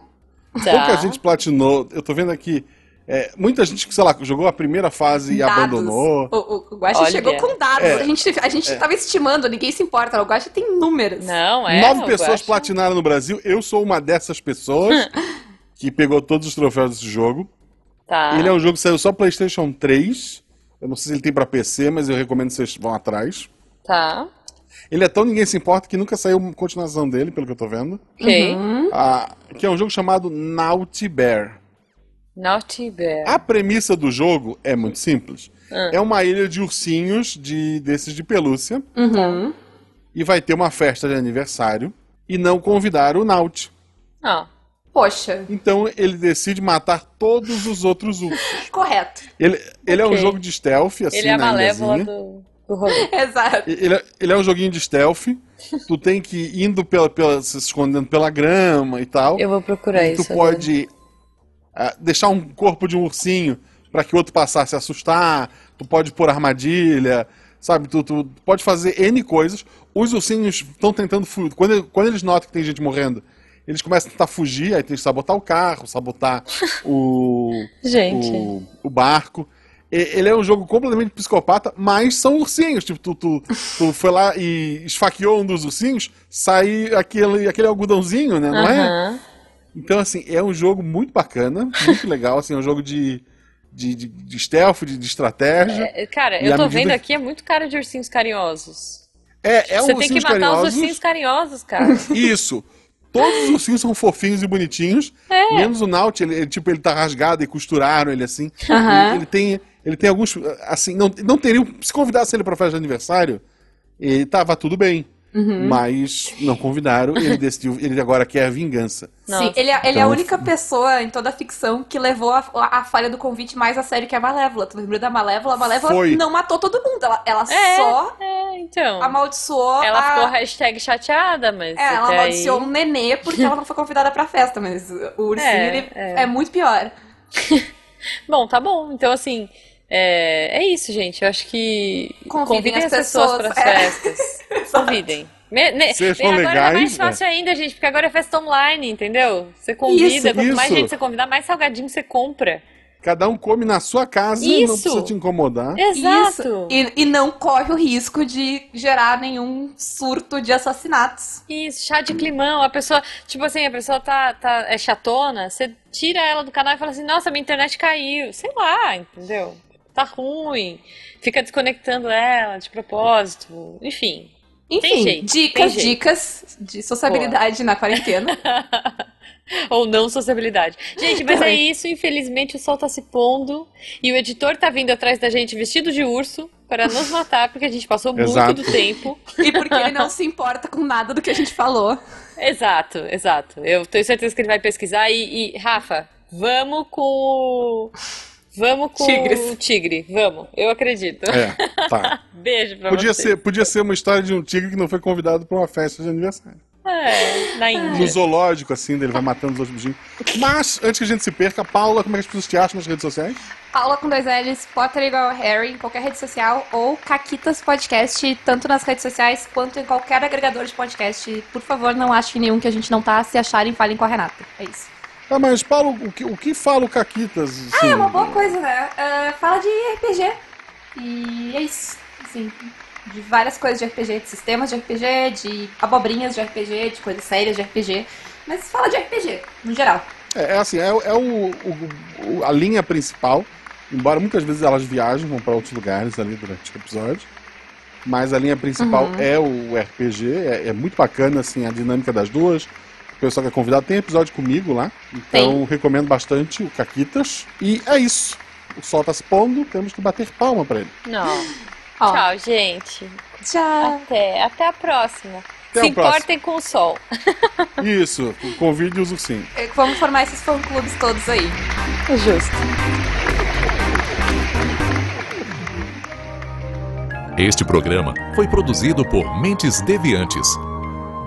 S2: tá.
S1: Pouca gente platinou. Eu tô vendo aqui. É, muita gente que, sei lá, jogou a primeira fase e
S3: Dados.
S1: abandonou.
S3: O, o, o Guaxa chegou com dados.
S1: É.
S3: A gente, a gente tava estimando, ninguém se importa. O Guaxa tem números.
S2: Não, é.
S1: Nove pessoas
S2: acho.
S1: platinaram no Brasil. Eu sou uma dessas pessoas que pegou todos os troféus desse jogo.
S2: Tá.
S1: Ele é um jogo que saiu só PlayStation 3. Eu não sei se ele tem pra PC, mas eu recomendo que vocês vão atrás.
S2: Tá.
S1: Ele é tão ninguém se importa que nunca saiu uma continuação dele, pelo que eu tô vendo.
S2: Ok.
S3: Uhum.
S1: Ah, que é um jogo chamado Naughty Bear.
S2: Naughty Bear.
S1: A premissa do jogo é muito simples.
S2: Ah.
S1: É uma ilha de ursinhos de desses de pelúcia
S3: Uhum.
S1: e vai ter uma festa de aniversário e não convidaram o Naut.
S2: Ah,
S3: Poxa,
S1: Então ele decide matar todos os outros ursos.
S3: correto.
S1: Ele, ele é um jogo de stealth, assim,
S2: ele é a malévola do, do rolê.
S3: Exato.
S1: Ele é, ele é um joguinho de stealth. Tu tem que ir indo pela, pela, se escondendo pela grama e tal.
S2: Eu vou procurar
S1: tu
S2: isso. agora.
S1: pode ah, deixar um corpo de um ursinho para que o outro passasse a se assustar. Tu pode pôr armadilha, sabe? Tu, tu pode fazer N coisas. Os ursinhos estão tentando fugir. Quando, quando eles notam que tem gente morrendo, eles começam a tentar fugir. Aí tem que sabotar o carro, sabotar o,
S2: Gente.
S1: o, o barco. Ele é um jogo completamente psicopata, mas são ursinhos. Tipo, tu, tu, tu foi lá e esfaqueou um dos ursinhos, sai aquele, aquele algodãozinho, né? Não é? Então, assim, é um jogo muito bacana, muito legal. Assim, é um jogo de, de, de, de stealth, de, de estratégia.
S2: É, Cara,
S1: E
S2: eu tô vendo
S1: que-
S2: aqui, é muito cara de ursinhos carinhosos.
S1: É, é um
S2: Você tem que matar
S1: carinhosos.
S2: os ursinhos carinhosos, cara.
S1: Isso. Todos os ursinhos são fofinhos e bonitinhos.
S2: É.
S1: Menos o Naut, ele, ele, tipo, ele tá rasgado e costuraram ele assim.
S3: Aham.
S1: Ele, ele tem, ele tem alguns. Assim, não, não teriam. Se convidasse ele pra festa de aniversário, ele tava tudo bem.
S3: Uhum.
S1: Mas não convidaram, ele decidiu. Ele agora quer a vingança.
S2: Nossa.
S3: Sim, ele, é- ele é a
S1: Então-
S3: única pessoa em toda a ficção que levou a, a falha do convite mais a sério que a Malévola. Tu lembra da Malévola? A Malévola
S1: Foi.
S3: não matou todo mundo. Ela, ela
S2: É.
S3: só
S2: É, então.
S3: amaldiçoou
S2: Ela
S3: a...
S2: ficou hashtag chateada, mas.
S3: É, ela amaldiçoou
S2: aí...
S3: um nenê porque ela não foi convidada pra festa, mas o ursinho,
S2: É,
S3: ele
S2: é.
S3: é. muito pior.
S2: Bom, tá bom. Então, assim. É, é isso, gente. Eu acho que.
S3: Convidem as
S2: as pessoas
S3: pessoas,
S2: para
S3: é.
S2: as festas. Convidem. Me, ne,
S1: Sejam
S2: agora é
S1: legais,
S2: mais fácil ainda, gente, porque agora é festa online, entendeu? Você convida,
S1: Isso,
S2: quanto mais
S1: isso.
S2: gente você convidar, mais salgadinho você compra.
S1: Cada um come na sua casa e não precisa te incomodar.
S2: Exato.
S3: Isso. E, e não corre o risco de gerar nenhum surto de assassinatos.
S2: Isso, chá de climão, a pessoa, tipo assim, a pessoa tá, tá é chatona, você tira ela do canal e fala assim, nossa, minha internet caiu, sei lá, entendeu? Tá ruim, fica desconectando ela de propósito, enfim.
S3: Enfim,
S2: jeito,
S3: dicas, dicas de sociabilidade na quarentena.
S2: Ou não sociabilidade. Gente, mas é isso, infelizmente o sol tá se pondo e o editor tá vindo atrás da gente vestido de urso para nos matar, porque a gente passou muito
S1: Exato.
S2: do tempo.
S3: e porque ele não se importa com nada do que a gente falou.
S2: Exato, exato. Eu tenho certeza que ele vai pesquisar e, e, Rafa, vamos com o. Vamos com
S3: Tigres.
S2: o tigre, vamos. Eu acredito.
S1: É, tá.
S2: Beijo pra
S1: Podia
S2: você.
S1: ser, podia ser uma história de um tigre que não foi convidado pra uma festa de aniversário.
S2: É, na
S1: No
S2: Índia.
S1: zoológico, assim, dele vai matando os outros bichinhos. Mas, antes que a gente se perca, Paula, como é que as pessoas te acham nas redes sociais?
S3: Paula com dois L's, Potter igual Harry, em qualquer rede social, ou Caquitas Podcast, tanto nas redes sociais quanto em qualquer agregador de podcast. Por favor, não achem nenhum que a gente não tá. Se acharem, falem com a Renata. É isso.
S1: Ah, mas, Paulo, o que, o que fala o Caquitas?
S3: Ah,
S1: assim?
S3: é uma boa coisa, né? Ah, fala de RPG. E é isso. Assim, de várias coisas de RPG, de sistemas de RPG, de abobrinhas de RPG, de coisas sérias de RPG. Mas fala de RPG, no geral.
S1: É, é assim, é, é o, o- a linha principal, embora muitas vezes elas viajem, vão para outros lugares ali durante o episódio. Mas a linha principal
S3: Uhum.
S1: é o RPG, é, é muito bacana assim, a dinâmica das duas. O pessoal que é convidado tem episódio comigo lá, então recomendo bastante o Caquitas. E é isso. O sol tá se pondo, temos que bater palma para ele.
S2: Não.
S3: Ó,
S2: Tchau, gente.
S3: Tchau.
S2: Até, até a próxima.
S1: Até
S2: Se
S1: a próxima.
S2: importem com o sol.
S1: Isso, convide os ursinhos.
S3: É, Vamos formar esses fã-clubes todos aí.
S2: Justo.
S4: Este programa foi produzido por Mentes Deviantes.